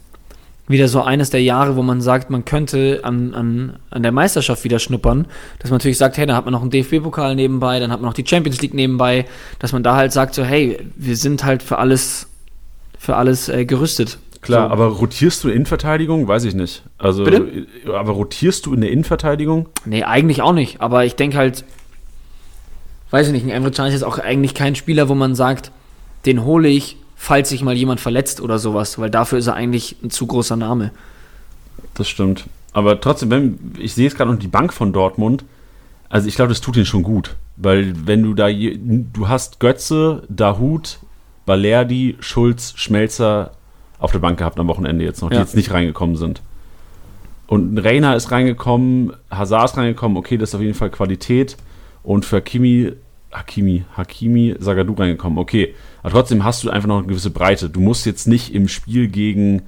wieder so eines der Jahre, wo man sagt, man könnte an, an, an der Meisterschaft wieder schnuppern. Dass man natürlich sagt, hey, da hat man noch einen DFB-Pokal nebenbei, dann hat man noch die Champions League nebenbei, dass man da halt sagt, so, hey, wir sind halt für alles, für alles äh, gerüstet. Klar, so. aber rotierst du in Innenverteidigung? Weiß ich nicht. Also, Bitte? aber rotierst du in der Innenverteidigung? Nee, eigentlich auch nicht. Aber ich denke halt, weiß ich nicht, ein Emre Can ist jetzt auch eigentlich kein Spieler, wo man sagt, den hole ich, falls sich mal jemand verletzt oder sowas, weil dafür ist er eigentlich ein zu großer Name. Das stimmt. Aber trotzdem, wenn, ich sehe jetzt gerade noch die Bank von Dortmund. Also ich glaube, das tut ihnen schon gut. Weil wenn du da, je, du hast Götze, Dahut, Balerdi, Schulz, Schmelzer auf der Bank gehabt am Wochenende jetzt noch, die Ja. jetzt nicht reingekommen sind. Und ein Reiner ist reingekommen, Hazard ist reingekommen, okay, das ist auf jeden Fall Qualität. Und für Hakimi, Hakimi, Hakimi, Sagadu reingekommen, okay. Aber trotzdem hast du einfach noch eine gewisse Breite. Du musst jetzt nicht im Spiel gegen,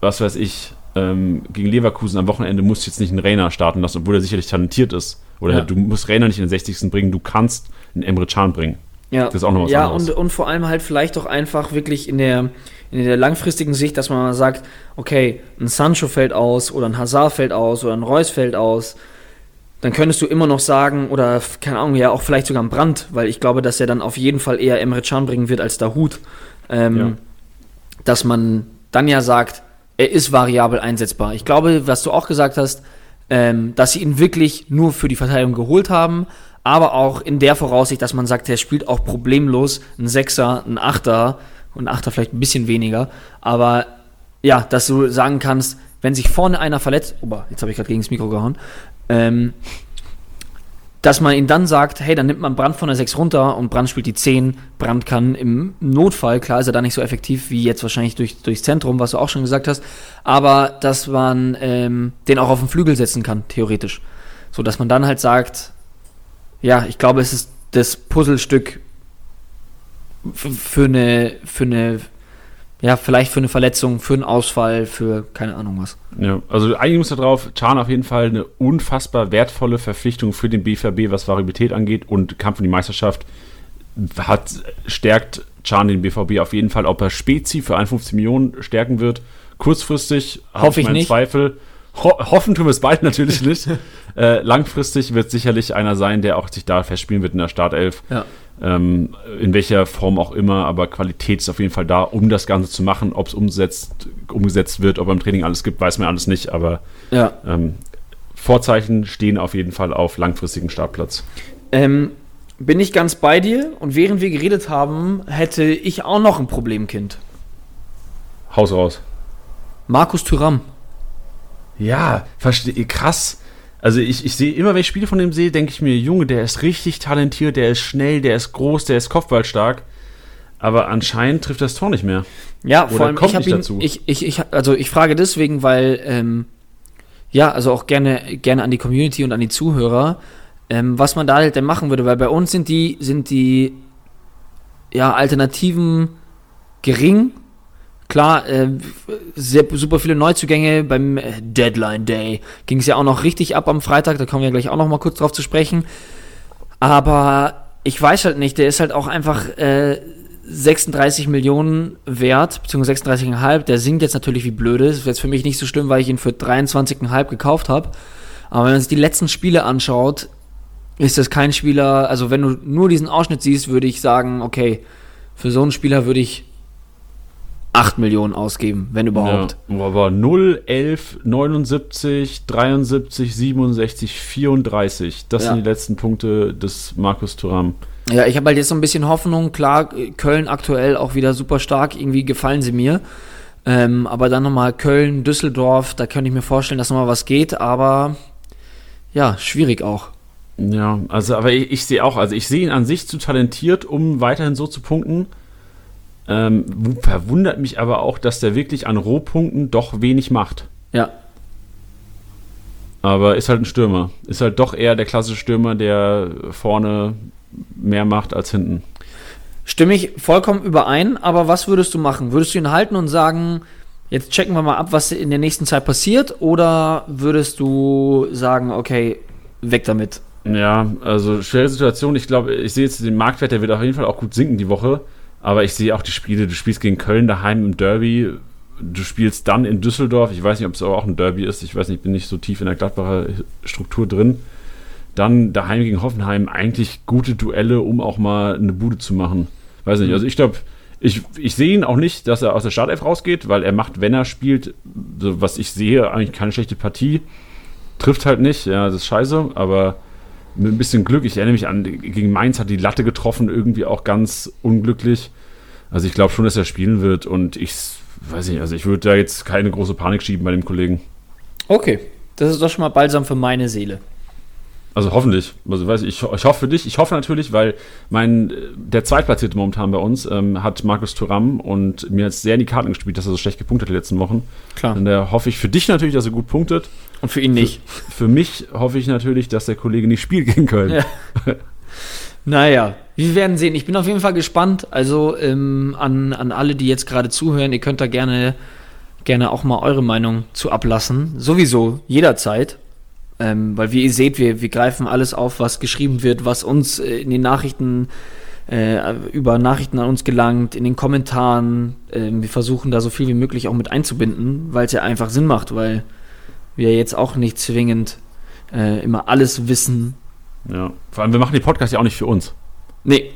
was weiß ich, ähm, gegen Leverkusen am Wochenende musst du jetzt nicht einen Rainer starten lassen, obwohl er sicherlich talentiert ist. Oder Ja. du musst Rainer nicht in den 60. bringen, du kannst einen Emre Can bringen. Ja, Das ist auch noch was ja anderes. und, und vor allem halt vielleicht auch einfach wirklich in der, in der langfristigen Sicht, dass man mal sagt, okay, ein Sancho fällt aus oder ein Hazard fällt aus oder ein Reus fällt aus. Dann könntest du immer noch sagen, oder keine Ahnung, ja auch vielleicht sogar ein Brand, weil ich glaube, dass er dann auf jeden Fall eher Emre Can bringen wird als Dahut. Ähm, Ja. Dass man dann ja sagt, er ist variabel einsetzbar. Ich glaube, was du auch gesagt hast, ähm, dass sie ihn wirklich nur für die Verteidigung geholt haben, aber auch in der Voraussicht, dass man sagt, er spielt auch problemlos ein Sechser, ein Achter und Achter vielleicht ein bisschen weniger, aber ja, dass du sagen kannst, wenn sich vorne einer verletzt, oba, jetzt habe ich gerade gegen das Mikro gehauen, ähm, dass man ihn dann sagt, hey, dann nimmt man Brand von der 6 runter und Brand spielt die 10. Brand kann im Notfall, klar ist er da nicht so effektiv wie jetzt wahrscheinlich durch, durchs Zentrum, was du auch schon gesagt hast, aber dass man ähm, den auch auf den Flügel setzen kann, theoretisch. So dass man dann halt sagt, ja, ich glaube, es ist das Puzzlestück für eine, für eine, ja, vielleicht für eine Verletzung, für einen Ausfall, für keine Ahnung was. Ja, also einigen uns darauf, Can auf jeden Fall eine unfassbar wertvolle Verpflichtung für den BVB, was Variabilität angeht und Kampf um die Meisterschaft hat, stärkt Can den BVB auf jeden Fall, ob er Spezi für 51 Millionen stärken wird. Kurzfristig habe ich meinen nicht. Zweifel. Ho hoffen tun wir es beide natürlich nicht. äh, langfristig wird sicherlich einer sein, der auch sich da festspielen wird in der Startelf. Ja. Ähm, in welcher Form auch immer, aber Qualität ist auf jeden Fall da, um das Ganze zu machen. Ob es umsetzt, umgesetzt wird, ob im Training alles gibt, weiß man alles nicht, aber Ja. ähm, Vorzeichen stehen auf jeden Fall auf langfristigen Startplatz. Ähm, bin ich ganz bei dir und während wir geredet haben, hätte ich auch noch ein Problemkind. Haus raus. Markus Thüram. Ja, verstehe, krass. Also ich, ich sehe immer, wenn ich Spiele von dem sehe, denke ich mir, Junge, der ist richtig talentiert, der ist schnell, der ist groß, der ist kopfballstark. Aber anscheinend trifft das Tor nicht mehr. Ja, Oder vor allem kommt ich nicht ihn, dazu. ich, ich, ich, also ich frage deswegen, weil ähm, ja, also auch gerne, gerne an die Community und an die Zuhörer, ähm, was man da halt denn machen würde, weil bei uns sind die, sind die ja, Alternativen gering. Klar, äh, sehr, super viele Neuzugänge beim äh, Deadline Day. Ging es ja auch noch richtig ab am Freitag, da kommen wir gleich auch noch mal kurz drauf zu sprechen. Aber ich weiß halt nicht, der ist halt auch einfach äh, 36 Millionen wert, beziehungsweise 36,5. Der sinkt jetzt natürlich wie blöde. Das ist jetzt für mich nicht so schlimm, weil ich ihn für 23,5 gekauft habe. Aber wenn man sich die letzten Spiele anschaut, ist das kein Spieler, also wenn du nur diesen Ausschnitt siehst, würde ich sagen, okay, für so einen Spieler würde ich 8 Millionen ausgeben, wenn überhaupt. Ja, aber 0, 11, 79, 73, 67, 34. Das ja. sind die letzten Punkte des Markus Thuram. Ja, ich habe halt jetzt so ein bisschen Hoffnung. Klar, Köln aktuell auch wieder super stark. Irgendwie gefallen sie mir. Ähm, aber dann nochmal Köln, Düsseldorf, da könnte ich mir vorstellen, dass nochmal was geht. Aber ja, schwierig auch. Ja, also, aber ich, ich sehe auch, also ich sehe ihn an sich zu talentiert, um weiterhin so zu punkten. Ähm, verwundert mich aber auch, dass der wirklich an Rohpunkten doch wenig macht. Ja. Aber ist halt ein Stürmer. Ist halt doch eher der klassische Stürmer, der vorne mehr macht als hinten. Stimme ich vollkommen überein, aber was würdest du machen? Würdest du ihn halten und sagen, jetzt checken wir mal ab, was in der nächsten Zeit passiert? Oder würdest du sagen, okay, weg damit? Ja, also schwere Situation. Ich glaube, ich sehe jetzt den Marktwert, der wird auf jeden Fall auch gut sinken die Woche. Aber ich sehe auch die Spiele. Du spielst gegen Köln daheim im Derby. Du spielst dann in Düsseldorf. Ich weiß nicht, ob es auch ein Derby ist. Ich weiß nicht, ich bin nicht so tief in der Gladbacher Struktur drin. Dann daheim gegen Hoffenheim. Eigentlich gute Duelle, um auch mal eine Bude zu machen. Weiß nicht. Also ich glaube, ich, ich sehe ihn auch nicht, dass er aus der Startelf rausgeht, weil er macht, wenn er spielt, so was ich sehe, eigentlich keine schlechte Partie. Trifft halt nicht. Ja, das ist scheiße. Aber mit ein bisschen Glück. Ich erinnere mich an, gegen Mainz hat die Latte getroffen, irgendwie auch ganz unglücklich. Also ich glaube schon, dass er spielen wird und ich weiß nicht, also ich würde da jetzt keine große Panik schieben bei dem Kollegen. Okay, das ist doch schon mal balsam für meine Seele. Also hoffentlich. Also weiß ich, ich hoffe für dich. Ich hoffe natürlich, weil mein der Zweitplatzierte momentan bei uns ähm, hat Markus Thuram und mir jetzt sehr in die Karten gespielt, dass er so schlecht gepunktet hat die letzten Wochen. Klar. Und da hoffe ich für dich natürlich, dass er gut punktet. Und für ihn nicht. Für, für mich hoffe ich natürlich, dass der Kollege nicht spielt gegen Köln. Ja. naja, wir werden sehen. Ich bin auf jeden Fall gespannt. Also ähm, an, an alle, die jetzt gerade zuhören, ihr könnt da gerne, gerne auch mal eure Meinung zu ablassen. Sowieso, jederzeit. Ähm, weil wie ihr seht, wir, wir greifen alles auf, was geschrieben wird, was uns äh, in den Nachrichten äh, über Nachrichten an uns gelangt, in den Kommentaren. Äh, wir versuchen da so viel wie möglich auch mit einzubinden, weil es ja einfach Sinn macht, weil wir jetzt auch nicht zwingend äh, immer alles wissen. Ja, vor allem wir machen die Podcasts ja auch nicht für uns. Nee.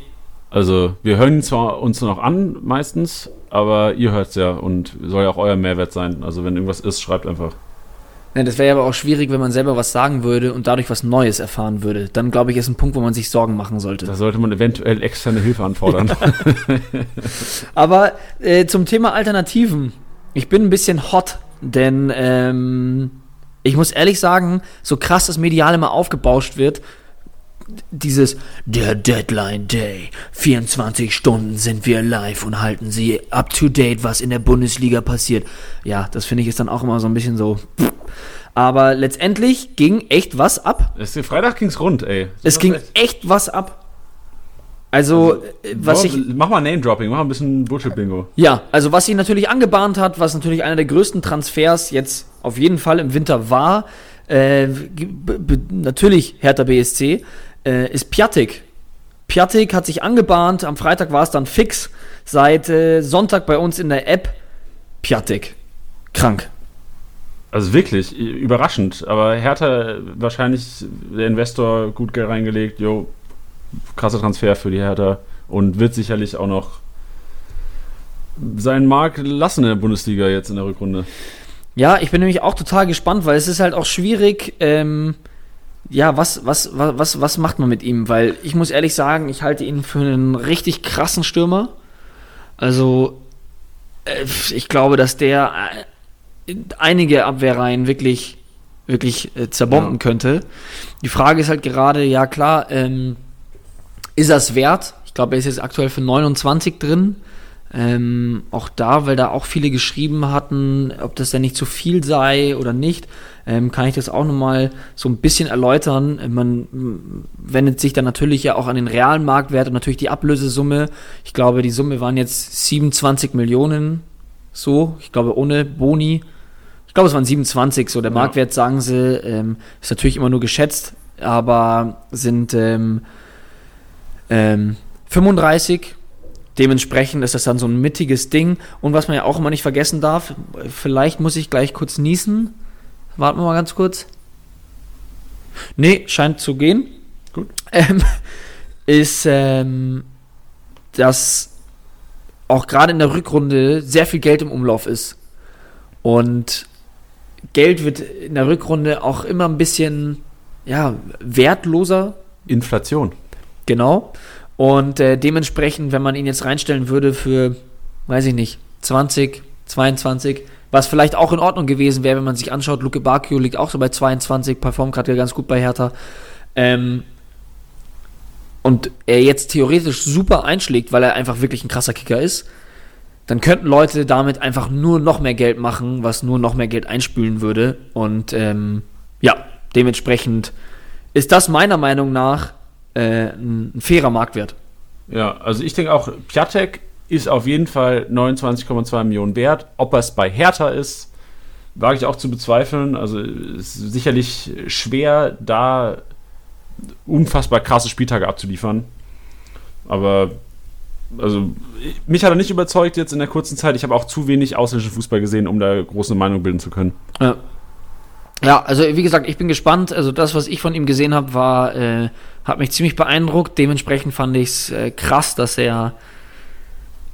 Also wir hören zwar uns noch an meistens, aber ihr hört es ja und soll ja auch euer Mehrwert sein. Also wenn irgendwas ist, schreibt einfach. Ja, das wäre aber auch schwierig, wenn man selber was sagen würde und dadurch was Neues erfahren würde. Dann glaube ich, ist ein Punkt, wo man sich Sorgen machen sollte. Da sollte man eventuell externe Hilfe anfordern. Aber äh, zum Thema Alternativen. Ich bin ein bisschen hot, denn ähm, ich muss ehrlich sagen, so krass das Medial immer aufgebauscht wird, dieses der Deadline Day. 24 Stunden sind wir live und halten sie up to date, was in der Bundesliga passiert. Ja, das finde ich ist dann auch immer so ein bisschen so. Aber letztendlich ging echt was ab. Es, Freitag ging es rund, ey. Es ging echt was ab. Also, also äh, was ich. Mach mal Name-Dropping, mach mal ein bisschen Bullshit-Bingo. Ja, also was sie natürlich angebahnt hat, was natürlich einer der größten Transfers jetzt auf jeden Fall im Winter war, äh, natürlich Hertha BSC, äh, ist Piatik. Piatik hat sich angebahnt, am Freitag war es dann fix, seit äh, Sonntag bei uns in der App. Piatik. Krank. Also wirklich, überraschend. Aber Hertha wahrscheinlich der Investor gut reingelegt, jo, krasser Transfer für die Hertha und wird sicherlich auch noch seinen Mark lassen in der Bundesliga jetzt in der Rückrunde. Ja, ich bin nämlich auch total gespannt, weil es ist halt auch schwierig, ähm, ja, was, was, was, was, was macht man mit ihm? Weil ich muss ehrlich sagen, ich halte ihn für einen richtig krassen Stürmer. Also, äh, ich glaube, dass der äh, einige Abwehrreihen wirklich, wirklich äh, zerbomben ja. könnte. Die Frage ist halt gerade, ja klar, ähm, ist das wert? Ich glaube, er ist jetzt aktuell für 29 drin. Ähm, auch da, weil da auch viele geschrieben hatten, ob das denn nicht zu viel sei oder nicht, ähm, kann ich das auch nochmal so ein bisschen erläutern. Man wendet sich dann natürlich ja auch an den realen Marktwert und natürlich die Ablösesumme. Ich glaube, die Summe waren jetzt 27 Millionen, so, ich glaube ohne Boni. Ich glaube, es waren 27, so der Ja. Marktwert, sagen sie, ähm, ist natürlich immer nur geschätzt, aber sind ähm, ähm, 35. Dementsprechend ist das dann so ein mittiges Ding. Und was man ja auch immer nicht vergessen darf, vielleicht muss ich gleich kurz niesen. Warten wir mal ganz kurz. Nee, scheint zu gehen. Gut. Ähm, ist, ähm, dass auch gerade in der Rückrunde sehr viel Geld im Umlauf ist. Und Geld wird in der Rückrunde auch immer ein bisschen ja, wertloser Inflation. Genau. Und äh, dementsprechend, wenn man ihn jetzt reinstellen würde für, weiß ich nicht, 20, 22, was vielleicht auch in Ordnung gewesen wäre, wenn man sich anschaut, Luke Bakio liegt auch so bei 22, performt gerade ganz gut bei Hertha. Ähm, und er jetzt theoretisch super einschlägt, weil er einfach wirklich ein krasser Kicker ist, dann könnten Leute damit einfach nur noch mehr Geld machen, was nur noch mehr Geld einspülen würde. Und ähm, ja, dementsprechend ist das meiner Meinung nach äh, ein, ein fairer Marktwert. Ja, also ich denke auch, Piatek ist auf jeden Fall 29,2 Millionen wert. Ob er es bei Hertha ist, wage ich auch zu bezweifeln. Also es ist sicherlich schwer, da unfassbar krasse Spieltage abzuliefern. Aber also mich hat er nicht überzeugt jetzt in der kurzen Zeit. Ich habe auch zu wenig ausländischen Fußball gesehen, um da große Meinung bilden zu können. Ja. Ja, also wie gesagt, ich bin gespannt. Also das, was ich von ihm gesehen habe, war, äh, hat mich ziemlich beeindruckt. Dementsprechend fand ich es äh, krass, dass er,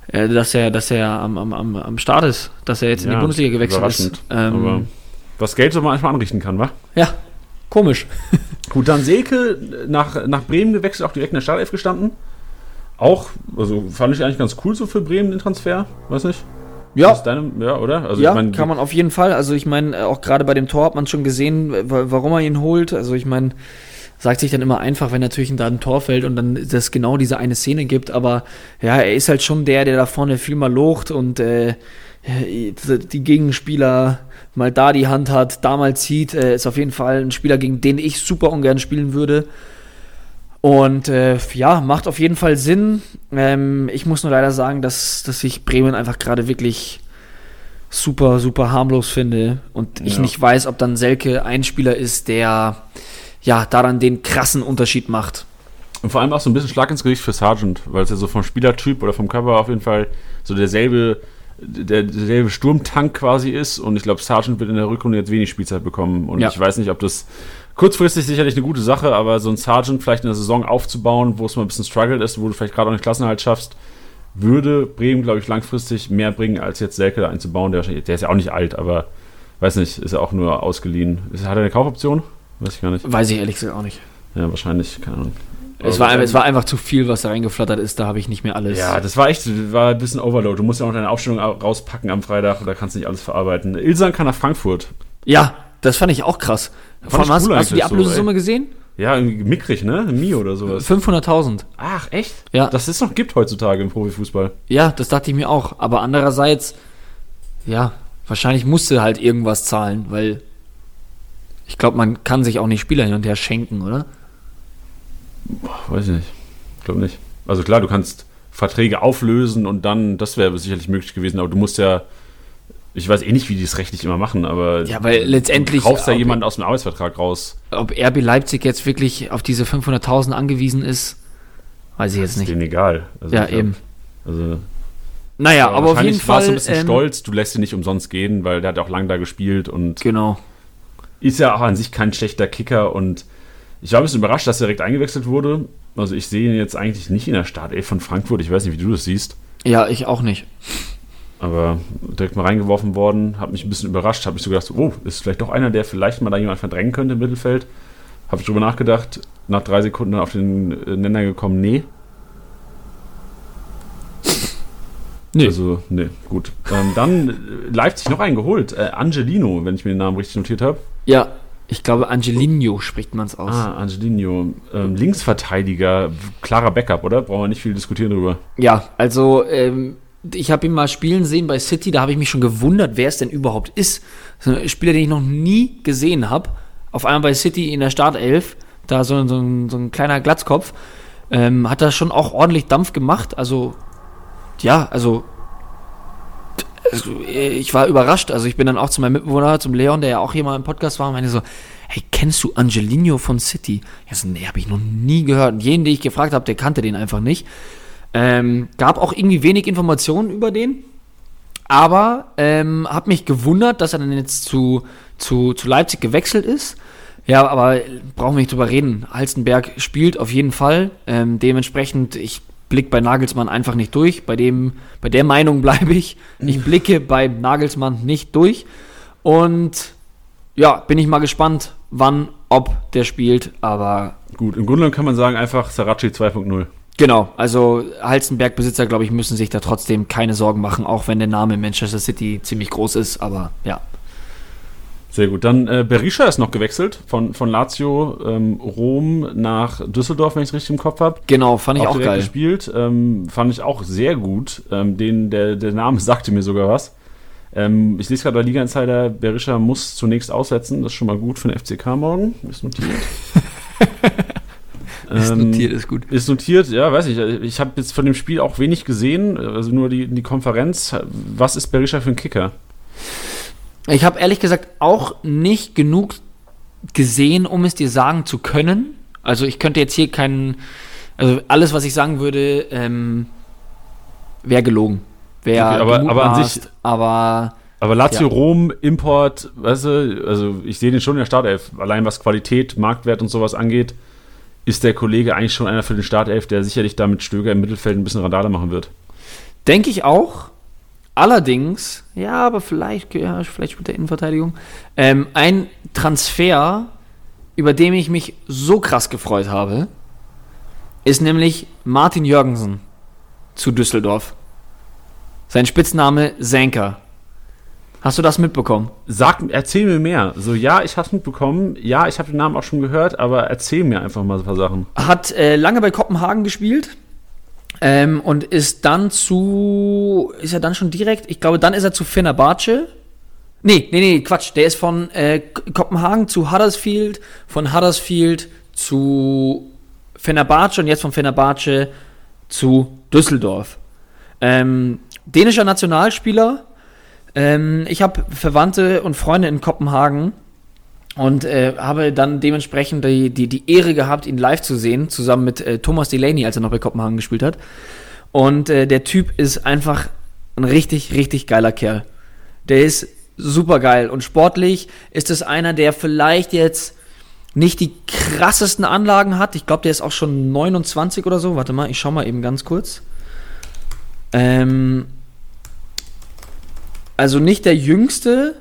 äh, dass er, dass er am, am, am, Start ist, dass er jetzt in die Ja, Bundesliga gewechselt ist. überraschend. Aber Ähm, was Geld so manchmal anrichten kann, wa? ja, komisch. Gut, dann Selke nach, nach Bremen gewechselt, auch direkt in der Startelf gestanden. Auch, also fand ich eigentlich ganz cool so für Bremen den Transfer, weiß nicht. Ja, deine, ja, oder? Also ja, ich mein, kann man auf jeden Fall. Also ich meine, auch gerade bei dem Tor hat man schon gesehen, wa- warum er ihn holt. Also ich meine, sagt sich dann immer einfach, wenn natürlich da ein Tor fällt und dann das genau diese eine Szene gibt. Aber ja, er ist halt schon der, der da vorne viel mal locht und äh, die Gegenspieler mal da die Hand hat, da mal zieht. Äh, ist auf jeden Fall ein Spieler, gegen den ich super ungern spielen würde. Und äh, ja, macht auf jeden Fall Sinn. Ähm, ich muss nur leider sagen, dass, dass ich Bremen einfach gerade wirklich super, super harmlos finde und ich Ja. nicht weiß, ob dann Selke ein Spieler ist, der ja daran den krassen Unterschied macht. Und vor allem auch so ein bisschen Schlag ins Gesicht für Sargent, weil es ja so vom Spielertyp oder vom Körper auf jeden Fall so derselbe, der, derselbe Sturmtank quasi ist. Und ich glaube, Sargent wird in der Rückrunde jetzt wenig Spielzeit bekommen. Und Ja. ich weiß nicht, ob das kurzfristig sicherlich eine gute Sache, aber so ein Sargent vielleicht in der Saison aufzubauen, wo es mal ein bisschen struggled ist, wo du vielleicht gerade auch einen Klassenerhalt schaffst, würde Bremen, glaube ich, langfristig mehr bringen, als jetzt Selke da einzubauen. Der, der ist ja auch nicht alt, aber weiß nicht, ist ja auch nur ausgeliehen. Hat er eine Kaufoption? Weiß ich gar nicht. Weiß ich ehrlich gesagt auch nicht. Ja, wahrscheinlich, keine Ahnung. Es war, es war einfach zu viel, was da reingeflattert ist, da habe ich nicht mehr alles. Ja, das war echt, war ein bisschen Overload. Du musst ja auch deine Aufstellung au- rauspacken am Freitag, da kannst du nicht alles verarbeiten. Ilsan kann nach Frankfurt. ja das fand ich auch krass. Allem ich hast, cool hast du die eigentlich so, Ablösesumme gesehen? Ja, irgendwie mickrig, ne? Mio oder sowas. 500.000. Ach, echt? Ja. Dass es noch gibt heutzutage im Profifußball. Ja, das dachte ich mir auch. Aber andererseits, ja, wahrscheinlich musste halt irgendwas zahlen, weil ich glaube, man kann sich auch nicht Spieler hin und her schenken, oder? Boah, weiß ich nicht. Ich glaube nicht. Also klar, du kannst Verträge auflösen und dann, das wäre sicherlich möglich gewesen, aber du musst ja, ich weiß eh nicht, wie die es rechtlich immer machen, aber Ja, weil letztendlich- du kaufst ja jemanden aus dem Arbeitsvertrag raus. Ob RB Leipzig jetzt wirklich auf diese 500.000 angewiesen ist, weiß ich jetzt Ist nicht. denen egal. Also Ja, glaub, eben. Also, Naja, aber auf jeden Fall. so ein bisschen ähm, stolz, du lässt ihn nicht umsonst gehen, weil der hat auch lange da gespielt und Genau. Ist ja auch an sich kein schlechter Kicker und ich war ein bisschen überrascht, dass er direkt eingewechselt wurde. Also ich sehe ihn jetzt eigentlich nicht in der Startelf von Frankfurt. Ich weiß nicht, wie du das siehst. Ja, ich auch nicht. Aber direkt mal reingeworfen worden, hat mich ein bisschen überrascht. Habe ich so gedacht, oh, ist vielleicht doch einer, der vielleicht mal da jemand verdrängen könnte im Mittelfeld. Habe ich drüber nachgedacht. Nach drei Sekunden dann auf den äh, Nenner gekommen, nee. Nee. Also, nee, gut. Ähm, dann äh, Leipzig noch einen geholt. Äh, Angelino, wenn ich mir den Namen richtig notiert habe. Ja, ich glaube, Angelino spricht man es aus. Ah, Angelino. Ähm, Linksverteidiger, klarer Backup, oder? Brauchen wir nicht viel diskutieren drüber. Ja, also ähm, ich habe ihn mal spielen sehen bei City, da habe ich mich schon gewundert, wer es denn überhaupt ist. So ein Spieler, den ich noch nie gesehen habe. Auf einmal bei City in der Startelf, da so, so, ein, so ein kleiner Glatzkopf, ähm, hat da schon auch ordentlich Dampf gemacht. Also, ja, also, also, ich war überrascht. Also ich bin dann auch zu meinem Mitbewohner, zum Leon, der ja auch hier mal im Podcast war, und meine so, hey, kennst du Angelino von City? Ja, so, nee, habe ich noch nie gehört. Und jeden, den ich gefragt habe, der kannte den einfach nicht. Ähm, gab auch irgendwie wenig Informationen über den. Aber ähm, hat mich gewundert, dass er dann jetzt zu, zu, zu Leipzig gewechselt ist. Ja, aber brauchen wir nicht drüber reden. Halstenberg spielt auf jeden Fall. Ähm, dementsprechend, ich blicke bei Nagelsmann einfach nicht durch. Bei, dem, bei der Meinung bleibe ich. Ich blicke bei Nagelsmann nicht durch. Und ja, bin ich mal gespannt, wann, ob der spielt. Aber Gut, im Grunde kann man sagen einfach Sarachi 2.0. Genau, also Halstenberg-Besitzer, glaube ich, müssen sich da trotzdem keine Sorgen machen, auch wenn der Name Manchester City ziemlich groß ist, aber ja. Sehr gut. Dann äh, Berisha ist noch gewechselt von, von Lazio ähm, Rom nach Düsseldorf, wenn ich es richtig im Kopf habe. Genau, fand ich auch, direkt geil. gespielt. Ähm, fand ich auch sehr gut. Ähm, den, der, der Name sagte mir sogar was. Ähm, ich lese gerade bei Liga Insider, Berisha muss zunächst aussetzen. Das ist schon mal gut für den FCK morgen. Ist notiert. Ist Ähm, notiert, ist gut. Ist notiert, ja, weiß ich. Ich habe jetzt von dem Spiel auch wenig gesehen, also nur die, die Konferenz. Was ist Berisha für ein Kicker? Ich habe ehrlich gesagt auch nicht genug gesehen, um es dir sagen zu können. Also ich könnte jetzt hier keinen, also alles, was ich sagen würde, ähm, wäre gelogen. Wäre Okay, aber- aber an sich- aber Aber Lazio Ja. Rom, Import, weißt du, also ich sehe den schon in der Startelf. Allein was Qualität, Marktwert und sowas angeht, ist der Kollege eigentlich schon einer für den Startelf, der sicherlich da mit Stöger im Mittelfeld ein bisschen Radale machen wird. Denke ich auch. Allerdings, ja, aber vielleicht, ja, vielleicht spielt er Innenverteidigung. Ähm, ein Transfer, über den ich mich so krass gefreut habe, ist nämlich Martin Jürgensen zu Düsseldorf. Sein Spitzname Senker. Hast du das mitbekommen? Sag, erzähl mir mehr. So, ja, ich hab's mitbekommen. Ja, ich habe den Namen auch schon gehört, aber erzähl mir einfach mal so ein paar Sachen. Hat äh, lange bei Kopenhagen gespielt ähm, und ist dann zu. Ist er dann schon direkt? Ich glaube, dann ist er zu Fenerbahce. Nee, nee, nee, Quatsch. Der ist von äh, Kopenhagen zu Huddersfield, von Huddersfield zu Fenerbahce und jetzt von Fenerbahce zu Düsseldorf. Ähm, dänischer Nationalspieler. Ähm, ich habe Verwandte und Freunde in Kopenhagen und äh, habe dann dementsprechend die, die, die Ehre gehabt, ihn live zu sehen, zusammen mit äh, Thomas Delaney, als er noch bei Kopenhagen gespielt hat. Und äh, der Typ ist einfach ein richtig, richtig geiler Kerl. Der ist super geil und sportlich ist es einer, der vielleicht jetzt nicht die krassesten Anlagen hat. Ich glaube, der ist auch schon 29 oder so. Warte mal, ich schau mal eben ganz kurz. Ähm, also nicht der jüngste,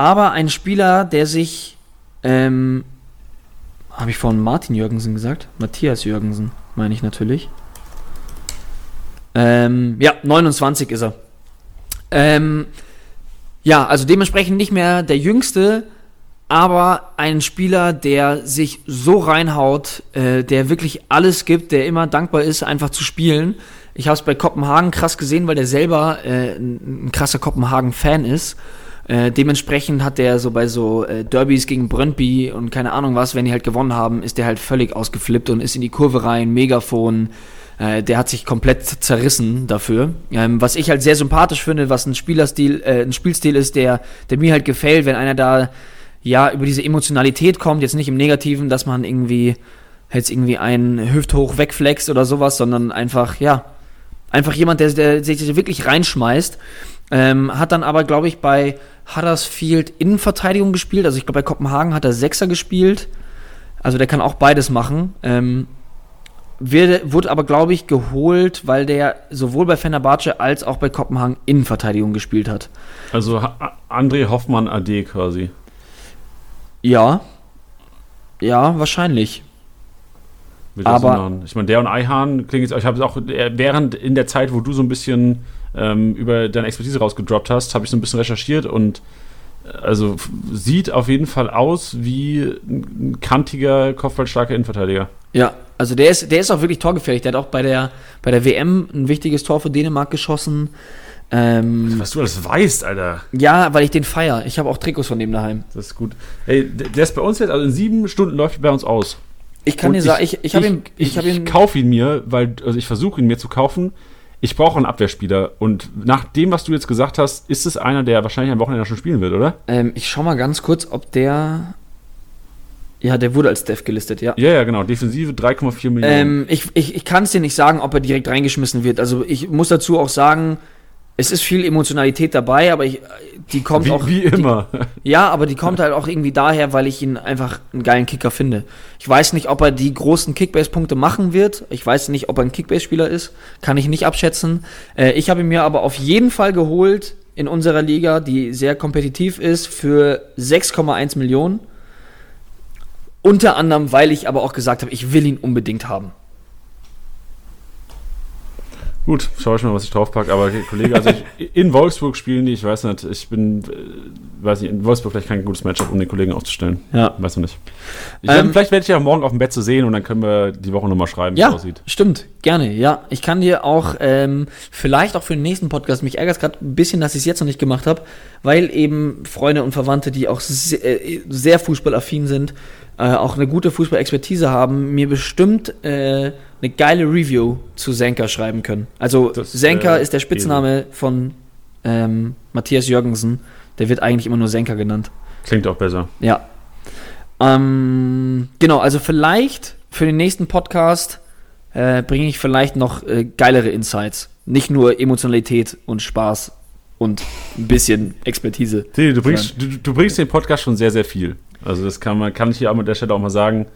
aber ein Spieler, der sich, ähm, habe ich vorhin Martin Jürgensen gesagt? Matthias Jürgensen, meine ich natürlich. Ähm, ja, 29 ist er. Ähm, ja, also dementsprechend nicht mehr der jüngste, aber ein Spieler, der sich so reinhaut, äh, der wirklich alles gibt, der immer dankbar ist, einfach zu spielen. Ich habe es bei Kopenhagen krass gesehen, weil der selber äh, ein, ein krasser Kopenhagen-Fan ist. Äh, dementsprechend hat der so bei so äh, Derbys gegen Brøndby und keine Ahnung was, wenn die halt gewonnen haben, ist der halt völlig ausgeflippt und ist in die Kurve rein, Megafon. Äh, der hat sich komplett zerrissen dafür. Ähm, was ich halt sehr sympathisch finde, was ein Spielerstil, äh, ein Spielstil ist, der, der mir halt gefällt, wenn einer da ja über diese Emotionalität kommt, jetzt nicht im Negativen, dass man irgendwie jetzt irgendwie einen Hüfthoch wegflext oder sowas, sondern einfach, ja, einfach jemand, der, der sich wirklich reinschmeißt. Ähm, hat dann aber, glaube ich, bei Huddersfield Innenverteidigung gespielt. Also ich glaube, bei Kopenhagen hat er Sechser gespielt. Also der kann auch beides machen. Ähm, wird, wurde aber, glaube ich, geholt, weil der sowohl bei Fenerbahce als auch bei Kopenhagen Innenverteidigung gespielt hat. Also ha André Hoffmann AD quasi. Ja. Ja, wahrscheinlich. Aber- ich meine, der und Eihahn klingt jetzt, ich habe es auch äh, während in der Zeit, wo du so ein bisschen ähm, über deine Expertise rausgedroppt hast, habe ich so ein bisschen recherchiert und Also f- sieht auf jeden Fall aus wie ein kantiger, kopfballstarker Innenverteidiger. Ja, also der ist, der ist auch wirklich torgefährlich. Der hat auch bei der, bei der WM ein wichtiges Tor für Dänemark geschossen. Ähm, Was du alles weißt, Alter. ja, weil ich den feier. Ich habe auch Trikots von dem daheim. Das ist gut. Hey, d- der ist bei uns jetzt, also in sieben Stunden läuft er bei uns aus. Ich kann Und dir sagen, ich, ich habe ihn, ich, ich, habe ihn, kaufe ihn mir, weil, also ich versuche ihn mir zu kaufen. Ich brauche einen Abwehrspieler. Und nach dem, was du jetzt gesagt hast, ist es einer, der wahrscheinlich am Wochenende schon spielen wird, oder? ähm, ich schau mal ganz kurz, ob der, ja, der wurde als Dev gelistet, ja. Ja, ja, genau. Defensive 3,4 Millionen. Ähm, ich ich, ich kann es dir nicht sagen, ob er direkt reingeschmissen wird. Also ich muss dazu auch sagen, es ist viel Emotionalität dabei, aber ich, die kommt wie, auch. wie immer. Die, ja, aber die kommt halt auch irgendwie daher, weil ich ihn einfach einen geilen Kicker finde. Ich weiß nicht, ob er die großen Kickbase-Punkte machen wird. Ich weiß nicht, ob er ein Kickbase-Spieler ist. Kann ich nicht abschätzen. Äh, ich habe ihn mir aber auf jeden Fall geholt in unserer Liga, die sehr kompetitiv ist, für 6,1 Millionen. Unter anderem, weil ich aber auch gesagt habe, ich will ihn unbedingt haben. Gut, schau ich mal, was ich draufpacke. Aber Kollege, also ich, in Wolfsburg spielen die, ich weiß nicht, ich bin, äh, weiß nicht, in Wolfsburg vielleicht kein gutes Matchup, um den Kollegen aufzustellen. Ja. Weiß noch nicht. Ich Ähm, vielleicht werde ich ja morgen auf dem Bett zu sehen und dann können wir die Woche nochmal schreiben, wie es Ja, aussieht. stimmt, gerne. Ja, ich kann dir auch ähm, vielleicht auch für den nächsten Podcast, mich ärgert es gerade ein bisschen, dass ich es jetzt noch nicht gemacht habe, weil eben Freunde und Verwandte, die auch sehr, äh, sehr fußballaffin sind, äh, auch eine gute Fußballexpertise haben, mir bestimmt äh, eine geile Review zu Senka schreiben können. Also Das, Senka äh, ist der Spitzname von ähm, Matthias Jürgensen. Der wird eigentlich immer nur Senka genannt. Klingt auch besser. Ja. Ähm, genau, also vielleicht für den nächsten Podcast äh, bringe ich vielleicht noch äh, geilere Insights. Nicht nur Emotionalität und Spaß und ein bisschen Expertise. Tini, du bringst, du, du bringst den Podcast schon sehr, sehr viel. Also das kann man, kann ich hier an der Stelle auch mal sagen.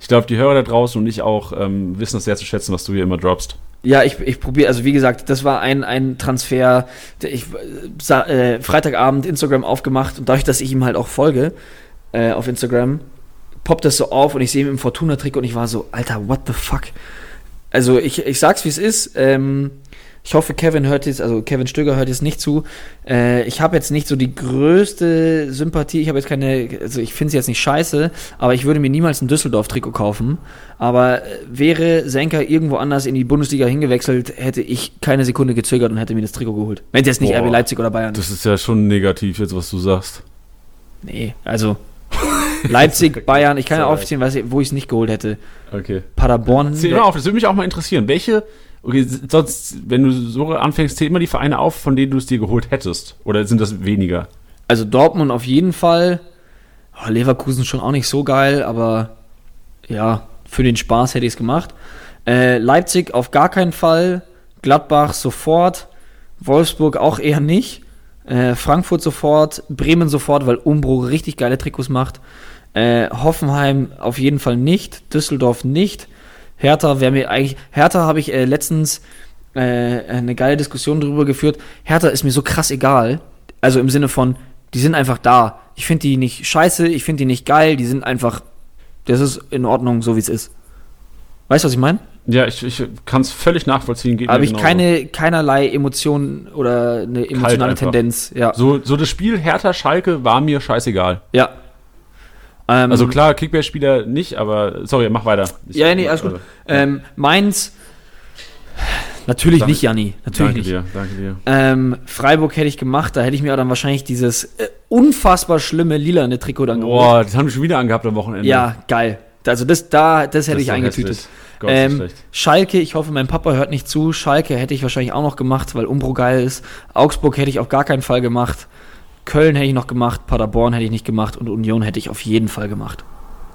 Ich glaube, die Hörer da draußen und ich auch ähm, wissen es sehr zu schätzen, was du hier immer droppst. Ja, ich, ich probiere, also wie gesagt, das war ein, ein Transfer, ich äh, Freitagabend Instagram aufgemacht und dadurch, dass ich ihm halt auch folge äh, auf Instagram, poppt das so auf und ich sehe ihn im Fortuna-Trick und ich war so, Alter, what the fuck? Also ich, ich sag's wie es ist. Ähm, ich hoffe, Kevin hört jetzt, also Kevin Stöger hört jetzt nicht zu. Äh, ich habe jetzt nicht so die größte Sympathie. Ich habe jetzt keine, also ich finde es jetzt nicht scheiße, aber ich würde mir niemals ein Düsseldorf-Trikot kaufen. Aber äh, wäre Senka irgendwo anders in die Bundesliga hingewechselt, hätte ich keine Sekunde gezögert und hätte mir das Trikot geholt. Wenn es jetzt nicht Boah. RB Leipzig oder Bayern. Das ist ja schon negativ jetzt, was du sagst. Nee, also Leipzig, Bayern, ich kann ja ich, wo ich es nicht geholt hätte. Okay. Paderborn. Zähl mal auf, das würde mich auch mal interessieren. Welche, okay, sonst, wenn du so anfängst, zähl mal die Vereine auf, von denen du es dir geholt hättest. Oder sind das weniger? Also Dortmund auf jeden Fall. Oh, Leverkusen schon auch nicht so geil, aber ja, für den Spaß hätte ich es gemacht. Äh, Leipzig auf gar keinen Fall. Gladbach sofort. Wolfsburg auch eher nicht. Äh, Frankfurt sofort. Bremen sofort, weil Umbro richtig geile Trikots macht. Äh, Hoffenheim auf jeden Fall nicht. Düsseldorf nicht. Hertha wäre mir eigentlich. Hertha habe ich äh, letztens äh, eine geile Diskussion darüber geführt. Hertha ist mir so krass egal. Also im Sinne von, die sind einfach da. Ich finde die nicht scheiße, ich finde die nicht geil, die sind einfach. Das ist in Ordnung, so wie es ist. Weißt du, was ich meine? Ja, ich, ich kann es völlig nachvollziehen. Geht Habe ich genauso. keine, keinerlei Emotionen oder eine emotionale. Tendenz. Ja. So, so das Spiel Hertha-Schalke war mir scheißegal. ja. Ähm, Also klar, Kickbase-Spieler nicht, aber sorry, mach weiter. Ich- Ja, nee, alles gut. Ähm, Mainz. Natürlich Danke- nicht, Janni. Natürlich Danke nicht. dir, danke dir. Ähm, Freiburg hätte ich gemacht, da hätte ich mir dann wahrscheinlich dieses äh, unfassbar schlimme lilane Trikot dann geholt. Boah, das haben wir schon wieder angehabt am Wochenende. Ja, geil. Also das da, das hätte Das ich eingetütet. Gott, Ähm. Schalke, ich hoffe, mein Papa hört nicht zu. Schalke hätte ich wahrscheinlich auch noch gemacht, weil Umbro geil ist. Augsburg hätte ich auf gar keinen Fall gemacht. Köln hätte ich noch gemacht, Paderborn hätte ich nicht gemacht und Union hätte ich auf jeden Fall gemacht.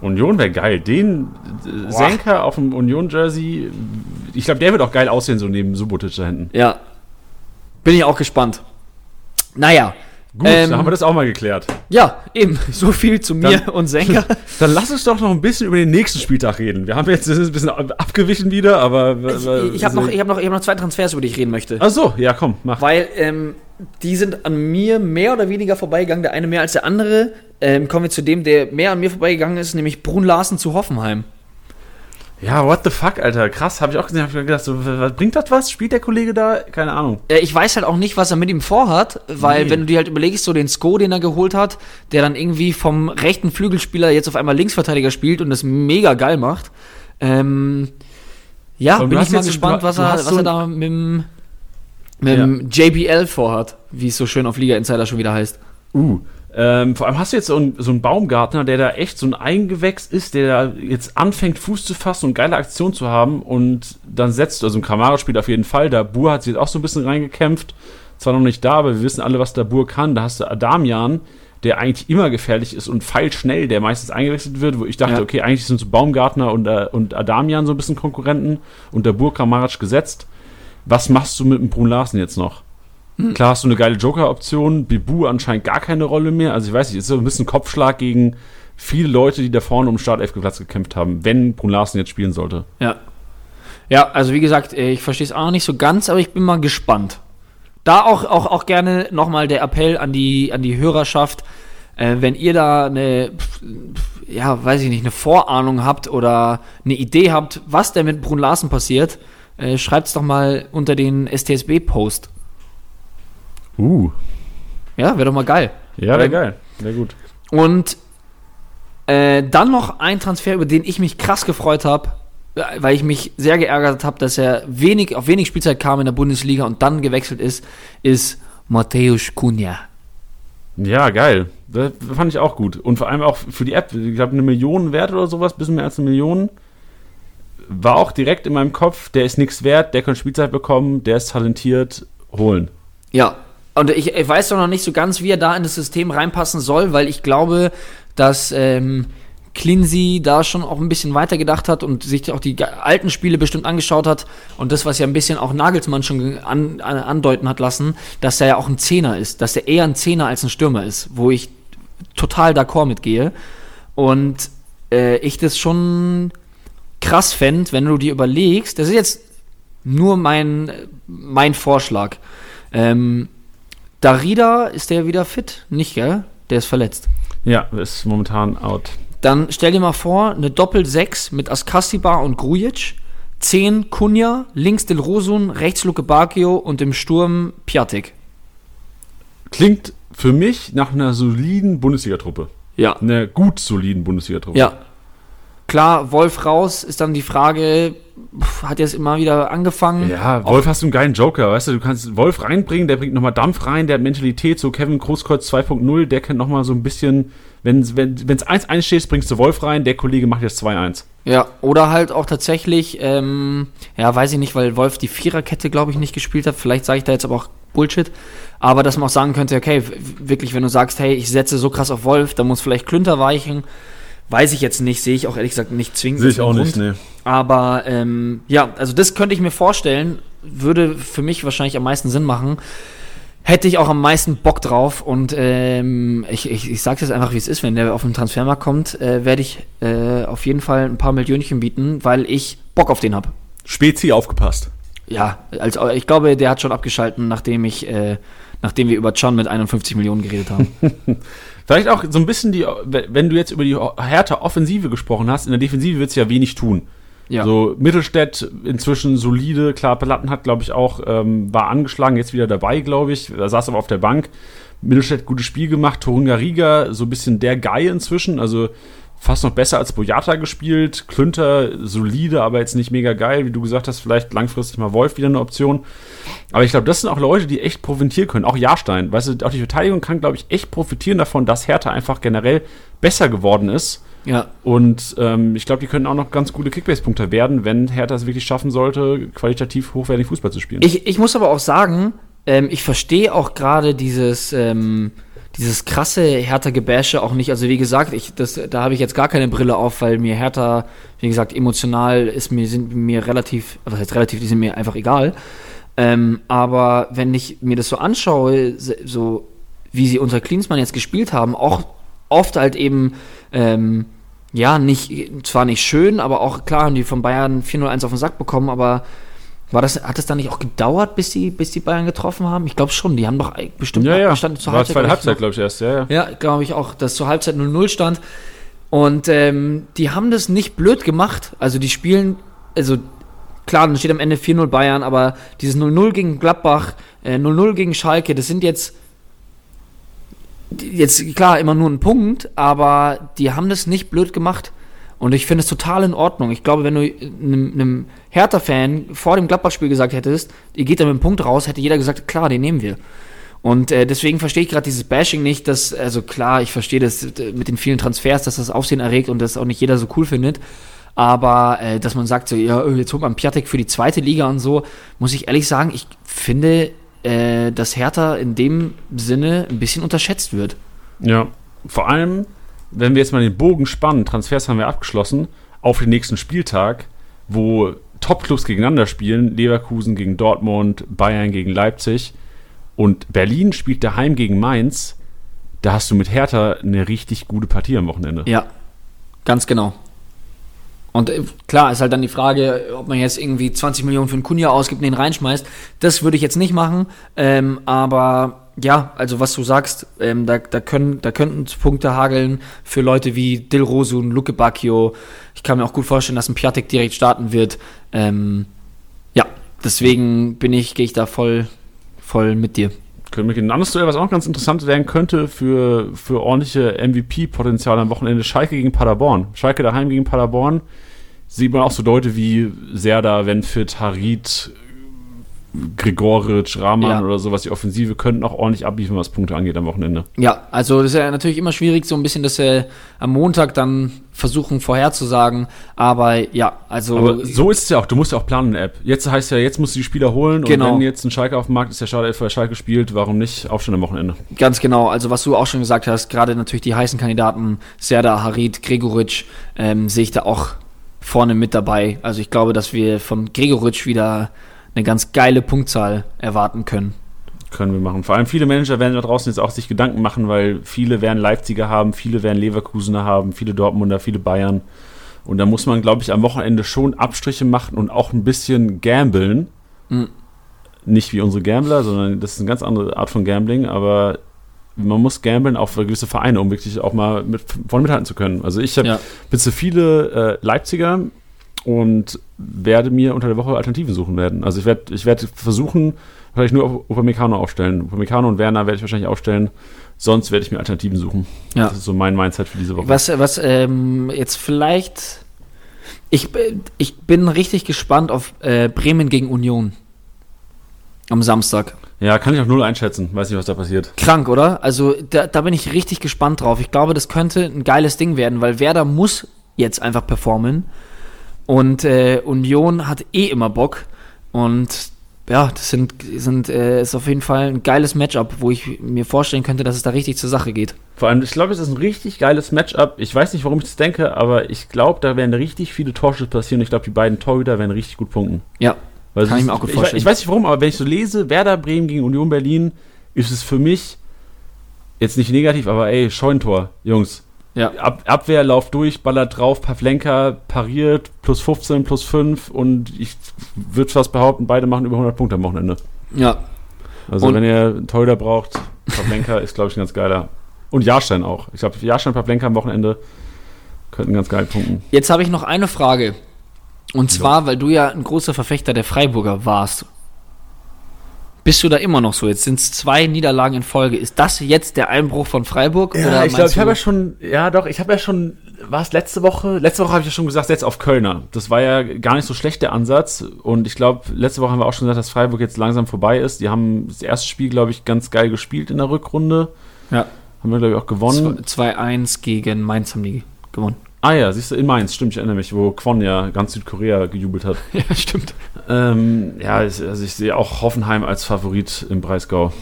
Union wäre geil. Den äh, Senker auf dem Union-Jersey, ich glaube, der wird auch geil aussehen, so neben Subotic da hinten. Ja. Bin ich auch gespannt. Naja. Gut, Ähm, dann haben wir das auch mal geklärt. Ja, eben. So viel zu mir Dann- und Senker. Dann lass uns doch noch ein bisschen über den nächsten Spieltag reden. Wir haben jetzt das ist ein bisschen abgewichen wieder, aber. Ich, ich habe noch, ich hab noch, ich hab noch zwei Transfers, über die ich reden möchte. Ach so, ja, komm, mach. Weil ähm, die sind an mir mehr oder weniger vorbeigegangen, der eine mehr als der andere. Ähm, kommen wir zu dem, der mehr an mir vorbeigegangen ist, nämlich Brun Larsen zu Hoffenheim. Ja, what the fuck, Alter. Krass, habe ich auch gesehen. Hab ich gedacht, so, was, bringt das was? Spielt der Kollege da? Keine Ahnung. Ich weiß halt auch nicht, was er mit ihm vorhat, weil Nee. wenn du dir halt überlegst, so den Sko, den er geholt hat, der dann irgendwie vom rechten Flügelspieler jetzt auf einmal Linksverteidiger spielt und das mega geil macht. Ähm, ja, Aber bin ich mal gespannt, was, er, was so er da mit dem, mit dem JBL vorhat, wie es so schön auf Liga Insider schon wieder heißt. Uh. Ähm, vor allem hast du jetzt so einen, so einen Baumgartner, der da echt so ein Eigengewächs ist, der da jetzt anfängt, Fuß zu fassen und geile Aktion zu haben und dann setzt, also ein Kamara spielt auf jeden Fall, da Bur hat sich jetzt auch so ein bisschen reingekämpft, zwar noch nicht da, aber wir wissen alle, was der Bur kann, da hast du Adamian, der eigentlich immer gefährlich ist und feilschnell, der meistens eingewechselt wird, wo ich dachte, Ja. okay, eigentlich sind so Baumgartner und, äh, und Adamian so ein bisschen Konkurrenten und der Bur Kramaric gesetzt. Was machst du mit dem Brun Larsen jetzt noch? Klar hast du eine geile Joker-Option, Bibu anscheinend gar keine Rolle mehr. Also ich weiß nicht, es ist so ein bisschen Kopfschlag gegen viele Leute, die da vorne um Startelf-Platz gekämpft haben, wenn Brun Larsen jetzt spielen sollte. Ja. Ja, also wie gesagt, äh, ich verstehe es auch noch nicht so ganz, aber ich bin mal gespannt. Da auch, auch, auch gerne nochmal der Appell an die, an die Hörerschaft, äh, wenn ihr da eine, ja, weiß ich nicht, eine Vorahnung habt oder eine Idee habt, was denn mit Brun Larsen passiert, äh, schreibt es doch mal unter den STSB-Post. Uh. Ja, wäre doch mal geil. Ja, wäre geil. Wäre gut. Und äh, dann noch ein Transfer, über den ich mich krass gefreut habe, weil ich mich sehr geärgert habe, dass er wenig, auf wenig Spielzeit kam in der Bundesliga und dann gewechselt ist, ist Mateusz Cunha. Ja, geil. Das fand ich auch gut. Und vor allem auch für die App, ich glaube, eine Million wert oder sowas, bisschen mehr als eine Million. War auch direkt in meinem Kopf, der ist nichts wert, der kann Spielzeit bekommen, der ist talentiert, holen. Ja, und ich, ich weiß doch noch nicht so ganz, wie er da in das System reinpassen soll, weil ich glaube, dass ähm, Cleansey da schon auch ein bisschen weiter gedacht hat und sich auch die alten Spiele bestimmt angeschaut hat und das, was ja ein bisschen auch Nagelsmann schon an, an, andeuten hat lassen, dass er ja auch ein Zehner ist, dass er eher ein Zehner als ein Stürmer ist, wo ich total d'accord mitgehe und äh, ich das schon krass fände, wenn du dir überlegst, das ist jetzt nur mein, mein Vorschlag. Ähm, Darida, ist der wieder fit? Nicht, gell? Der ist verletzt. Ja, ist momentan out. Dann stell dir mal vor, eine Doppel-6 mit Askasiba und Grujic, 10 Kunja, links Del Rosun, rechts Luke Bacchio und im Sturm Piatek. Klingt für mich nach einer soliden Bundesliga-Truppe. Ja. Einer gut soliden Bundesliga-Truppe. Ja. Klar, Wolf raus ist dann die Frage, hat jetzt immer wieder angefangen. Ja, Wolf hast du einen geilen Joker, weißt du, du kannst Wolf reinbringen, der bringt nochmal Dampf rein, der hat Mentalität, so Kevin Großkreuz 2.0, der kennt nochmal so ein bisschen, wenn es wenn, wenn's 1-1 steht, bringst du Wolf rein, der Kollege macht jetzt 2-1. Ja, oder halt auch tatsächlich, ähm, ja, weiß ich nicht, weil Wolf die Viererkette, glaube ich, nicht gespielt hat. Vielleicht sage ich da jetzt aber auch Bullshit. Aber dass man auch sagen könnte, okay, wirklich, wenn du sagst, hey, ich setze so krass auf Wolf, dann muss vielleicht Klünter weichen. Weiß ich jetzt nicht, sehe ich auch ehrlich gesagt nicht zwingend. als einen Grund. ne. Aber ähm, ja, also das könnte ich mir vorstellen, würde für mich wahrscheinlich am meisten Sinn machen. Hätte ich auch am meisten Bock drauf und ähm, ich, ich, ich sage jetzt einfach, wie es ist, wenn der auf den Transfermarkt kommt, äh, werde ich äh, auf jeden Fall ein paar Millionchen bieten, weil ich Bock auf den habe. Spezi aufgepasst. Ja, als, ich glaube, der hat schon abgeschalten, nachdem ich, äh, nachdem wir über Chan mit 51 Millionen geredet haben. Vielleicht auch so ein bisschen die, wenn du jetzt über die Hertha Offensive gesprochen hast, in der Defensive wird es ja wenig tun. ja. So, Mittelstädt inzwischen solide, klar, Platten hat, glaube ich, auch, ähm, war angeschlagen, jetzt wieder dabei, glaube ich, er saß aber auf der Bank. Mittelstädt gutes Spiel gemacht, Torunga Riga, so ein bisschen der Guy inzwischen, also fast noch besser als Boyata gespielt, Klünter solide, aber jetzt nicht mega geil, wie du gesagt hast, vielleicht langfristig mal Wolf wieder eine Option. Aber ich glaube, das sind auch Leute, die echt profitieren können. Auch Jahrstein, weißt du, auch die Verteidigung kann, glaube ich, echt profitieren davon, dass Hertha einfach generell besser geworden ist. ja. Und ähm, ich glaube, die können auch noch ganz gute Kickbase-Punkte werden, wenn Hertha es wirklich schaffen sollte, qualitativ hochwertig Fußball zu spielen. Ich, ich muss aber auch sagen, ähm, ich verstehe auch gerade dieses, ähm, dieses krasse Hertha-Gebäsche auch nicht. Also wie gesagt, ich, das, da habe ich jetzt gar keine Brille auf, weil mir Hertha, wie gesagt, emotional ist mir, sind mir relativ, was heißt relativ, die sind mir einfach egal. Ähm, aber wenn ich mir das so anschaue, so wie sie unter Klinsmann jetzt gespielt haben, auch oft halt eben, ähm, ja, nicht, zwar nicht schön, aber auch klar haben die von Bayern 4-0-1 auf den Sack bekommen, aber war das, hat es dann nicht auch gedauert, bis die, bis die Bayern getroffen haben? Ich glaube schon, die haben doch bestimmt ja, ja. abgestanden zur War Halbzeit. ich, Halbzeit, glaube ich, erst. Ja, ja. ja, glaube ich auch, dass zur Halbzeit 0-0 stand. Und ähm, die haben das nicht blöd gemacht. Also die spielen, also klar, dann steht am Ende 4-0 Bayern, aber dieses 0-0 gegen Gladbach, äh, 0-0 gegen Schalke, das sind jetzt jetzt klar immer nur ein Punkt, aber die haben das nicht blöd gemacht. Und ich finde es total in Ordnung. Ich glaube, wenn du einem, einem Hertha-Fan vor dem Gladbach-Spiel gesagt hättest, ihr geht da mit einem Punkt raus, hätte jeder gesagt, klar, den nehmen wir. Und äh, deswegen verstehe ich gerade dieses Bashing nicht, dass, also klar, ich verstehe das mit den vielen Transfers, dass das Aufsehen erregt und das auch nicht jeder so cool findet. Aber äh, dass man sagt, so, ja, äh, jetzt holt man Piatek für die zweite Liga und so, muss ich ehrlich sagen, ich finde, äh, dass Hertha in dem Sinne ein bisschen unterschätzt wird. Ja, vor allem, wenn wir jetzt mal den Bogen spannen, Transfers haben wir abgeschlossen, auf den nächsten Spieltag, wo Top-Clubs gegeneinander spielen, Leverkusen gegen Dortmund, Bayern gegen Leipzig und Berlin spielt daheim gegen Mainz, da hast du mit Hertha eine richtig gute Partie am Wochenende. Ja, ganz genau. Und äh, klar ist halt dann die Frage, ob man jetzt irgendwie 20 Millionen für einen Kunja ausgibt und den reinschmeißt. Das würde ich jetzt nicht machen. Ähm, aber ja, also was du sagst, ähm, da, da, können, da könnten Punkte hageln für Leute wie Dilrosun, Luke Bacchio. Ich kann mir auch gut vorstellen, dass ein Piatek direkt starten wird. Ähm, ja, deswegen bin ich, gehe ich da voll, voll mit dir. Können wir gehen. Ein anderes Duell, was auch ganz interessant werden könnte für, für ordentliche MVP-Potenzial am Wochenende, Schalke gegen Paderborn. Schalke daheim gegen Paderborn. Sieht man auch so Leute wie Serda, Wenfit, Harit, Gregoritsch, Rahman Ja. oder sowas. Die Offensive könnten auch ordentlich abliefern, was Punkte angeht am Wochenende. Ja, also das ist ja natürlich immer schwierig, so ein bisschen, dass wir am Montag dann versuchen vorherzusagen. Aber ja, also Aber so ist es ja auch. Du musst ja auch planen in der App. Jetzt heißt ja, jetzt musst du die Spieler holen. Genau. Und wenn jetzt ein Schalke auf dem Markt ist, der schade, weil Schalke spielt, warum nicht Aufstand am Wochenende? Ganz genau, also was du auch schon gesagt hast, gerade natürlich die heißen Kandidaten, Serda, Harit, Gregoritsch, ähm, sehe ich da auch vorne mit dabei. Also ich glaube, dass wir von Gregoritsch wieder eine ganz geile Punktzahl erwarten können. Können wir machen. Vor allem viele Manager werden da draußen jetzt auch sich Gedanken machen, weil viele werden Leipziger haben, viele werden Leverkusener haben, viele Dortmunder, viele Bayern. Und da muss man, glaube ich, am Wochenende schon Abstriche machen und auch ein bisschen gambeln. Mhm. Nicht wie unsere Gambler, sondern das ist eine ganz andere Art von Gambling, aber man muss auch für gewisse Vereine, um wirklich auch mal mit, vorne mithalten zu können. Also ich habe Ja. besitze viele äh, Leipziger und werde mir unter der Woche Alternativen suchen werden. Also ich werde ich werde versuchen, vielleicht nur Upamecano aufstellen. Upamecano und Werner werde ich wahrscheinlich aufstellen. Sonst werde ich mir Alternativen suchen. Ja. Das ist so mein Mindset für diese Woche. Was, was ähm, jetzt vielleicht. Ich, bin- ich bin richtig gespannt auf äh, Bremen gegen Union. Am Samstag. Ja, kann ich auf null einschätzen. Weiß nicht, was da passiert. Krank, oder? Also da, da bin ich richtig gespannt drauf. Ich glaube, das könnte ein geiles Ding werden, weil Werder muss jetzt einfach performen. Und äh, Union hat eh immer Bock. Und ja, das sind, sind, äh, ist auf jeden Fall ein geiles Matchup, wo ich mir vorstellen könnte, dass es da richtig zur Sache geht. Vor allem, ich glaube, es ist ein richtig geiles Matchup. Ich weiß nicht, warum ich das denke, aber ich glaube, da werden richtig viele Torschüsse passieren. Ich glaube, die beiden Torhüter werden richtig gut punkten. Ja, Weil Kann ich mir auch gut ich, vorstellen. Ich weiß nicht warum, aber wenn ich so lese, Werder Bremen gegen Union Berlin, ist es für mich jetzt nicht negativ, aber ey, Scheuntor, Jungs. Ja. Ab, Abwehr, Lauf durch, ballert drauf, Pavlenka pariert, plus 15, plus 5 und ich würde fast behaupten, beide machen über 100 Punkte am Wochenende. Ja, Also Und- wenn ihr einen Torhüter braucht, Pavlenka ist, glaube ich, ein ganz geiler. Und Jahrstein auch. Ich glaube, Jahrstein und Pavlenka am Wochenende könnten ganz geil punkten. Jetzt habe ich noch eine Frage. Und zwar, weil du ja ein großer Verfechter der Freiburger warst. Bist du da immer noch so? Jetzt sind es zwei Niederlagen in Folge. Ist das jetzt der Einbruch von Freiburg? Ja, ich glaube, ich habe ja schon, ja doch, ich habe ja schon, war es letzte Woche? Letzte Woche habe ich ja schon gesagt, setz auf Kölner. Das war ja gar nicht so schlecht der Ansatz. Und ich glaube, letzte Woche haben wir auch schon gesagt, dass Freiburg jetzt langsam vorbei ist. Die haben das erste Spiel, glaube ich, ganz geil gespielt in der Rückrunde. Ja. Haben wir, glaube ich, auch gewonnen. 2-1 gegen Mainz haben die gewonnen. Ah ja, siehst du, in Mainz, stimmt, ich erinnere mich, wo Kwon ja ganz Südkorea gejubelt hat. Ja, stimmt. ähm, ja, also ich sehe auch Hoffenheim als Favorit im Breisgau.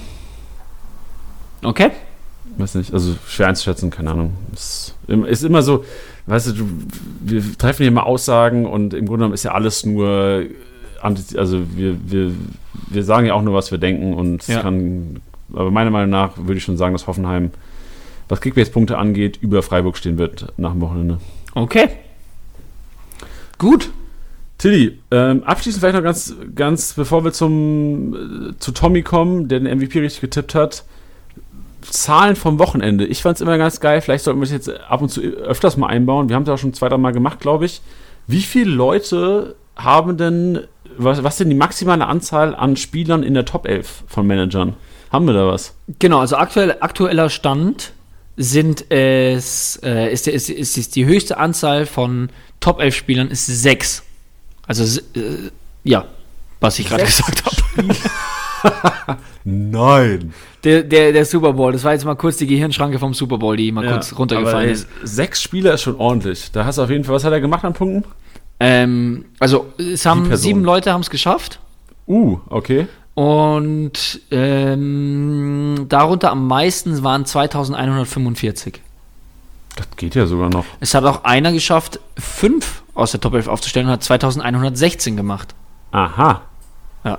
Okay. Weiß nicht, also schwer einzuschätzen, keine Ahnung. Es ist immer so, weißt du, du, wir treffen hier mal Aussagen und im Grunde genommen ist ja alles nur, anti- also wir, wir, wir sagen ja auch nur, was wir denken und es Ja. kann, aber meiner Meinung nach würde ich schon sagen, dass Hoffenheim, was Kickbase-Punkte angeht, über Freiburg stehen wird nach dem Wochenende. Okay. Gut. Tilly, ähm, abschließend vielleicht noch ganz, ganz, bevor wir zum, äh, zu Tommy kommen, der den MVP richtig getippt hat. Zahlen vom Wochenende. Ich fand es immer ganz geil. Vielleicht sollten wir es jetzt ab und zu öfters mal einbauen. Wir haben es auch schon zwei, drei Mal gemacht, glaube ich. Wie viele Leute haben denn, was, was denn die maximale Anzahl an Spielern in der Top 11 von Managern? Haben wir da was? Genau, also aktuell, aktueller Stand sind es, äh, ist, ist, ist, ist die höchste Anzahl von Top 11 Spielern ist sechs. Also, s- äh, ja, was ich gerade gesagt habe. Nein. Der, der, der Super Bowl, das war jetzt mal kurz die Gehirnschranke vom Super Bowl, die mal kurz runtergefallen aber, ey, ist. Sechs Spieler ist schon ordentlich. Da hast du auf jeden Fall, was hat er gemacht an Punkten? Ähm, also, es haben sieben Leute haben es geschafft. Uh, okay. Und ähm, darunter am meisten waren 2145. Das geht ja sogar noch. Es hat auch einer geschafft, fünf aus der Top 11 aufzustellen und hat 2116 gemacht. Aha. Ja.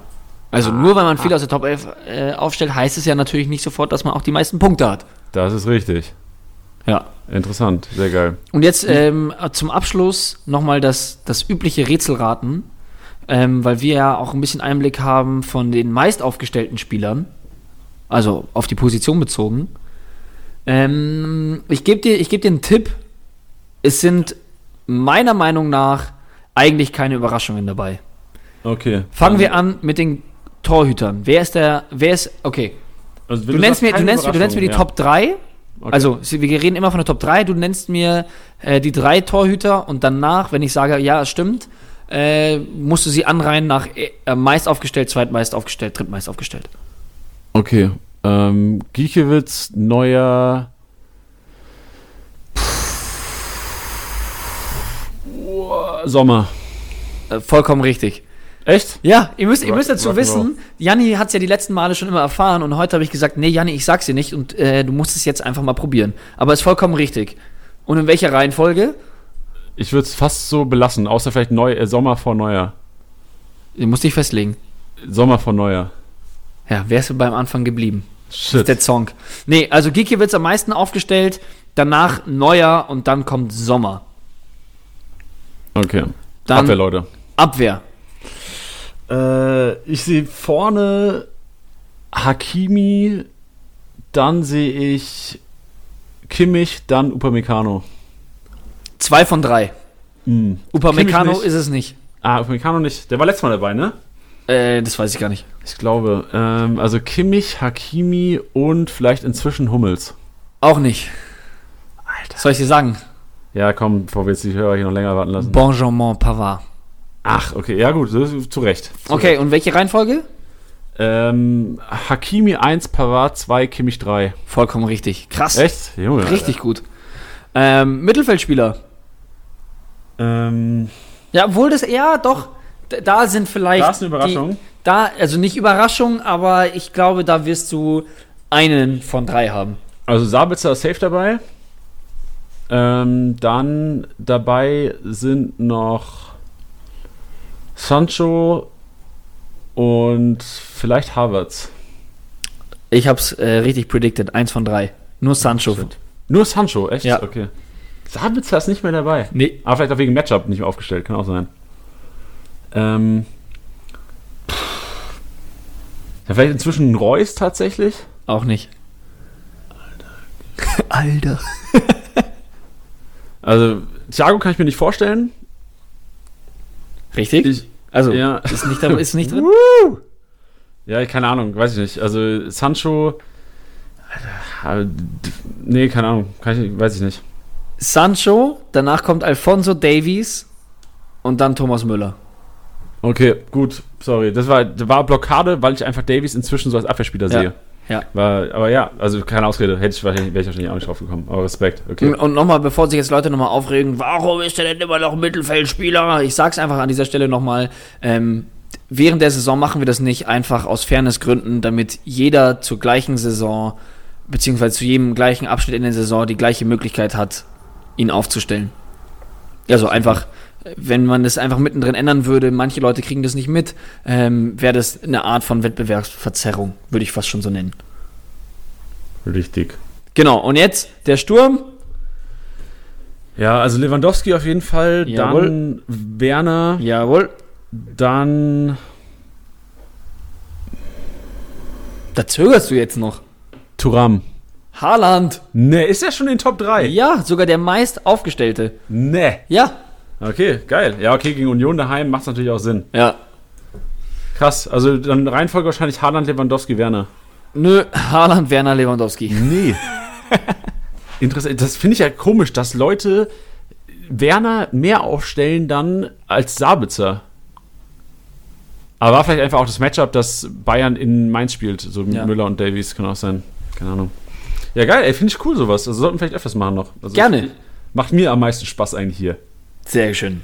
Also nur weil man viel aus der Top 11 äh, aufstellt, heißt es ja natürlich nicht sofort, dass man auch die meisten Punkte hat. Das ist richtig. Ja. Interessant. Sehr geil. Und jetzt ähm, zum Abschluss nochmal das, das übliche Rätselraten, ähm, weil wir ja auch ein bisschen Einblick haben von den meist aufgestellten Spielern, also auf die Position bezogen. Ähm, ich gebe dir, ich geb dir einen Tipp. Es sind meiner Meinung nach eigentlich keine Überraschungen dabei. Okay. Fangen wir an mit den Torhütern. Wer ist der, wer ist, okay. Also, Du nennst, mir, du, nennst, du nennst mir die Top 3. Okay. Also, wir reden immer von der Top 3. Du nennst mir äh, die drei Torhüter und danach, wenn ich sage, ja, es stimmt, äh, musst du sie anreihen nach äh, meist aufgestellt, zweitmeist aufgestellt, drittmeist aufgestellt. Okay. Ähm, Giekewitz, neuer. Sommer. Äh, vollkommen richtig. Echt? Ja, ihr müsst, ihr müsst dazu wissen, Janni hat es ja die letzten Male schon immer erfahren und heute habe ich gesagt, nee, Janni, ich sag's dir nicht und äh, du musst es jetzt einfach mal probieren. Aber ist vollkommen richtig. Und in welcher Reihenfolge? Ich würde es fast so belassen, außer vielleicht neu, äh, Sommer vor Neuer. Du musst dich festlegen. Sommer vor Neuer. Ja, wärst du beim Anfang geblieben? Shit. Der Song. Nee, also Gikiewicz am meisten aufgestellt, danach Neuer und dann kommt Sommer. Okay. Dann Abwehr, Leute. Abwehr. Äh, ich sehe vorne Hakimi, dann sehe ich Kimmich, dann Upamecano. Zwei von drei. Mhm. Upamecano ist es nicht. Ah, Upamecano nicht. Der war letztes Mal dabei, ne? Äh, das weiß ich gar nicht. Ich glaube. Ähm, also Kimmich, Hakimi und vielleicht inzwischen Hummels. Auch nicht. Alter. Soll ich dir sagen? Ja, komm, bevor wir jetzt die Hörer hier noch länger warten lassen. Benjamin Pavard. Ach, okay, ja gut, zu Recht. Zu Okay, und welche Reihenfolge? Ähm, Hakimi 1, Pavard 2, Kimmich 3. Vollkommen richtig. Krass. Echt? Junge. Richtig gut. Ähm, Mittelfeldspieler. Ähm, Ja, obwohl das, ja, doch. Da sind vielleicht. da ist eine Überraschung. Die, da, also nicht Überraschung, aber ich glaube, da wirst du einen von drei haben. Also Sabitzer ist safe dabei. Ähm, dann dabei sind noch Sancho und vielleicht Havertz. Ich hab's äh, richtig predicted. Eins von drei. Nur Sancho. Nur Sancho, echt? Ja. Okay. Sabitzer ist nicht mehr dabei. Nee. Aber vielleicht auch wegen Matchup nicht mehr aufgestellt, kann auch sein. Ähm. Ja, vielleicht inzwischen Reus tatsächlich. Auch nicht. Alter. Also, Thiago kann ich mir nicht vorstellen. Richtig? Ich, also, ja. ist, nicht, da- ist nicht drin? Ja, keine Ahnung, weiß ich nicht. Also Sancho. Alter, d- nee, keine Ahnung. Kann ich, weiß ich nicht. Sancho, danach kommt Alfonso Davies und dann Thomas Müller. Okay, gut, sorry. Das war, das war Blockade, weil ich einfach Davies inzwischen so als Abwehrspieler Ja, sehe. ja. War, aber ja, also keine Ausrede. Hätte ich wahrscheinlich, wäre ich wahrscheinlich auch nicht drauf gekommen. Aber Respekt, okay. Und, nochmal, bevor sich jetzt Leute nochmal aufregen, warum ist er denn immer noch Mittelfeldspieler? Ich sag's einfach an dieser Stelle nochmal, ähm, während der Saison machen wir das nicht einfach aus Fairnessgründen, damit jeder zur gleichen Saison, beziehungsweise zu jedem gleichen Abschnitt in der Saison die gleiche Möglichkeit hat, ihn aufzustellen. Also einfach, wenn man das einfach mittendrin ändern würde, manche Leute kriegen das nicht mit, ähm, wäre das eine Art von Wettbewerbsverzerrung, würde ich fast schon so nennen. Richtig. Genau, und jetzt der Sturm. Ja, also Lewandowski auf jeden Fall, Jawohl. dann Werner, Jawohl. dann Da zögerst du jetzt noch. Turam. Haaland. Ne, ist er schon in den Top 3? Ja, sogar der meist aufgestellte. Ne. Ja. Okay, geil. Ja, okay, gegen Union daheim macht es natürlich auch Sinn. Ja. Krass. Also dann Reihenfolge wahrscheinlich Haaland, Lewandowski, Werner. Nö, Haaland, Werner, Lewandowski. Nee. Interessant. Das finde ich ja komisch, dass Leute Werner mehr aufstellen dann als Sabitzer. Aber war vielleicht einfach auch das Matchup, dass Bayern in Mainz spielt. So Ja. Müller und Davies kann auch sein. Keine Ahnung. Ja, geil, ey, finde ich cool sowas. Also sollten wir vielleicht öfters machen noch. Also Gerne. ich- Macht mir am meisten Spaß eigentlich hier. Sehr schön.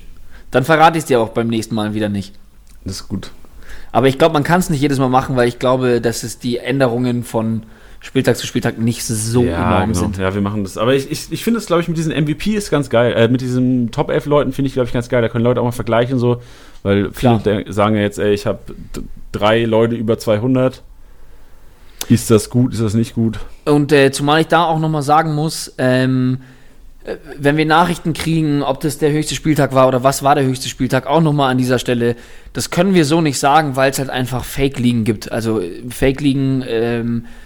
Dann verrate ich es dir auch beim nächsten Mal wieder nicht. Das ist gut. Aber ich glaube, man kann es nicht jedes Mal machen, weil ich glaube, dass es die Änderungen von Spieltag zu Spieltag nicht so ja, enorm genau. sind. Ja, wir machen das. Aber ich, ich, ich finde es, glaube ich, mit diesen MVP ist ganz geil. Äh, mit diesen Top 11 Leuten finde ich, glaube ich, ganz geil. Da können Leute auch mal vergleichen so. Weil viele Klar. der- sagen ja jetzt, ey, ich habe drei Leute über 200. Ist das gut, ist das nicht gut? Und äh, zumal ich da auch nochmal sagen muss, ähm, äh, wenn wir Nachrichten kriegen, ob das der höchste Spieltag war oder was war der höchste Spieltag, auch nochmal an dieser Stelle, das können wir so nicht sagen, weil es halt einfach Fake-Ligen gibt. Also äh, Fake-Ligen ähm, äh,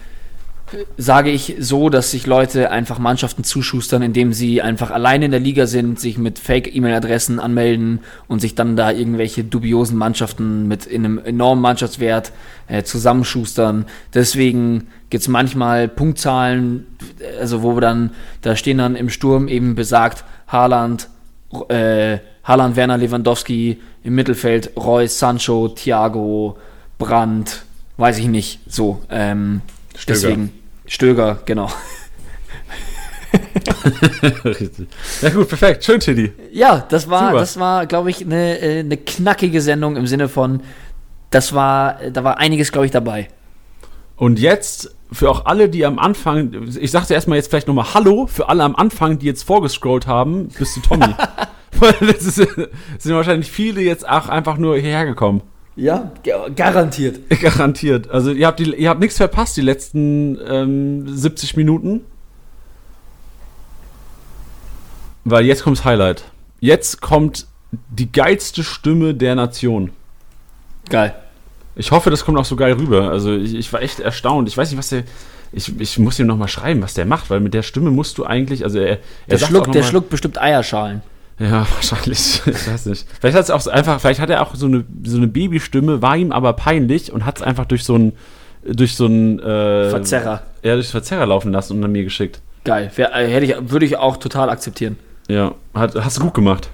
sage ich so, dass sich Leute einfach Mannschaften zuschustern, indem sie einfach alleine in der Liga sind, sich mit Fake-E-Mail-Adressen anmelden und sich dann da irgendwelche dubiosen Mannschaften mit in einem enormen Mannschaftswert äh, zusammenschustern. Deswegen gibt es manchmal Punktzahlen, also wo wir dann, da stehen dann im Sturm eben besagt Haaland, äh, Haaland, Werner, Lewandowski, im Mittelfeld Reus, Sancho, Thiago, Brandt, weiß ich nicht, so. Ähm, Stöger. Deswegen, Stöger, genau. Ja, gut, perfekt. Schön, Tiddy. Ja, das war, Super. das war, glaube ich, eine, äh, eine knackige Sendung im Sinne von, das war, da war einiges, glaube ich, dabei. Und jetzt für auch alle, die am Anfang, ich sagte erstmal jetzt vielleicht nochmal Hallo für alle am Anfang, die jetzt vorgescrollt haben, bis zu Tommy. Weil das ist, sind wahrscheinlich viele jetzt auch einfach nur hierher gekommen. Ja, garantiert. Garantiert. Also ihr habt, die, ihr habt nichts verpasst die letzten ähm, 70 Minuten. Weil jetzt kommt's Highlight. Jetzt kommt die geilste Stimme der Nation. Geil. Ich hoffe, das kommt auch so geil rüber. Also ich, ich war echt erstaunt. Ich weiß nicht, was der. Ich, ich muss ihm nochmal schreiben, was der macht, weil mit der Stimme musst du eigentlich. Also er, er Der, schluckt, der schluckt bestimmt Eierschalen. Ja, wahrscheinlich. Ich weiß nicht. Vielleicht hat es auch einfach, vielleicht hat er auch so eine, so eine Babystimme, war ihm aber peinlich und hat es einfach durch so ein durch so ein äh, Verzerrer. Ja, durch Verzerrer laufen lassen und dann mir geschickt. Geil. Äh, hätte ich, würde ich auch total akzeptieren. Ja, hat, hast du gut gemacht.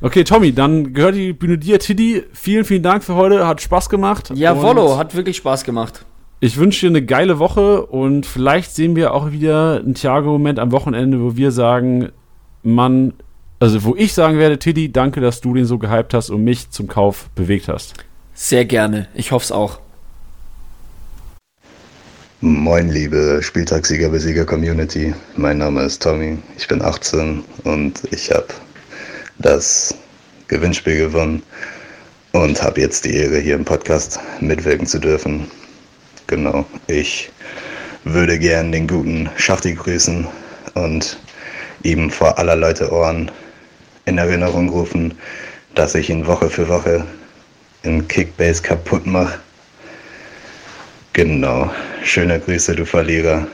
Okay, Tommy, dann gehört die Bühne dir. Tiddy, vielen, vielen Dank für heute. Hat Spaß gemacht. Jawollo, hat wirklich Spaß gemacht. Ich wünsche dir eine geile Woche und vielleicht sehen wir auch wieder einen Thiago-Moment am Wochenende, wo wir sagen, Mann, also wo ich sagen werde, Tiddy, danke, dass du den so gehypt hast und mich zum Kauf bewegt hast. Sehr gerne. Ich hoffe es auch. Moin, liebe Spieltagssieger-Besieger-Community. Mein Name ist Tommy, ich bin 18 und ich habe das Gewinnspiel gewonnen und habe jetzt die Ehre, hier im Podcast mitwirken zu dürfen. Genau, ich würde gern den guten Schachti grüßen und ihm vor aller Leute Ohren in Erinnerung rufen, dass ich ihn Woche für Woche in Kickbase kaputt mache. Genau. Schöne Grüße, du Verlierer.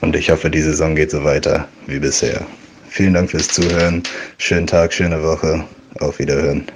Und ich hoffe, die Saison geht so weiter wie bisher. Vielen Dank fürs Zuhören. Schönen Tag, schöne Woche. Auf Wiederhören.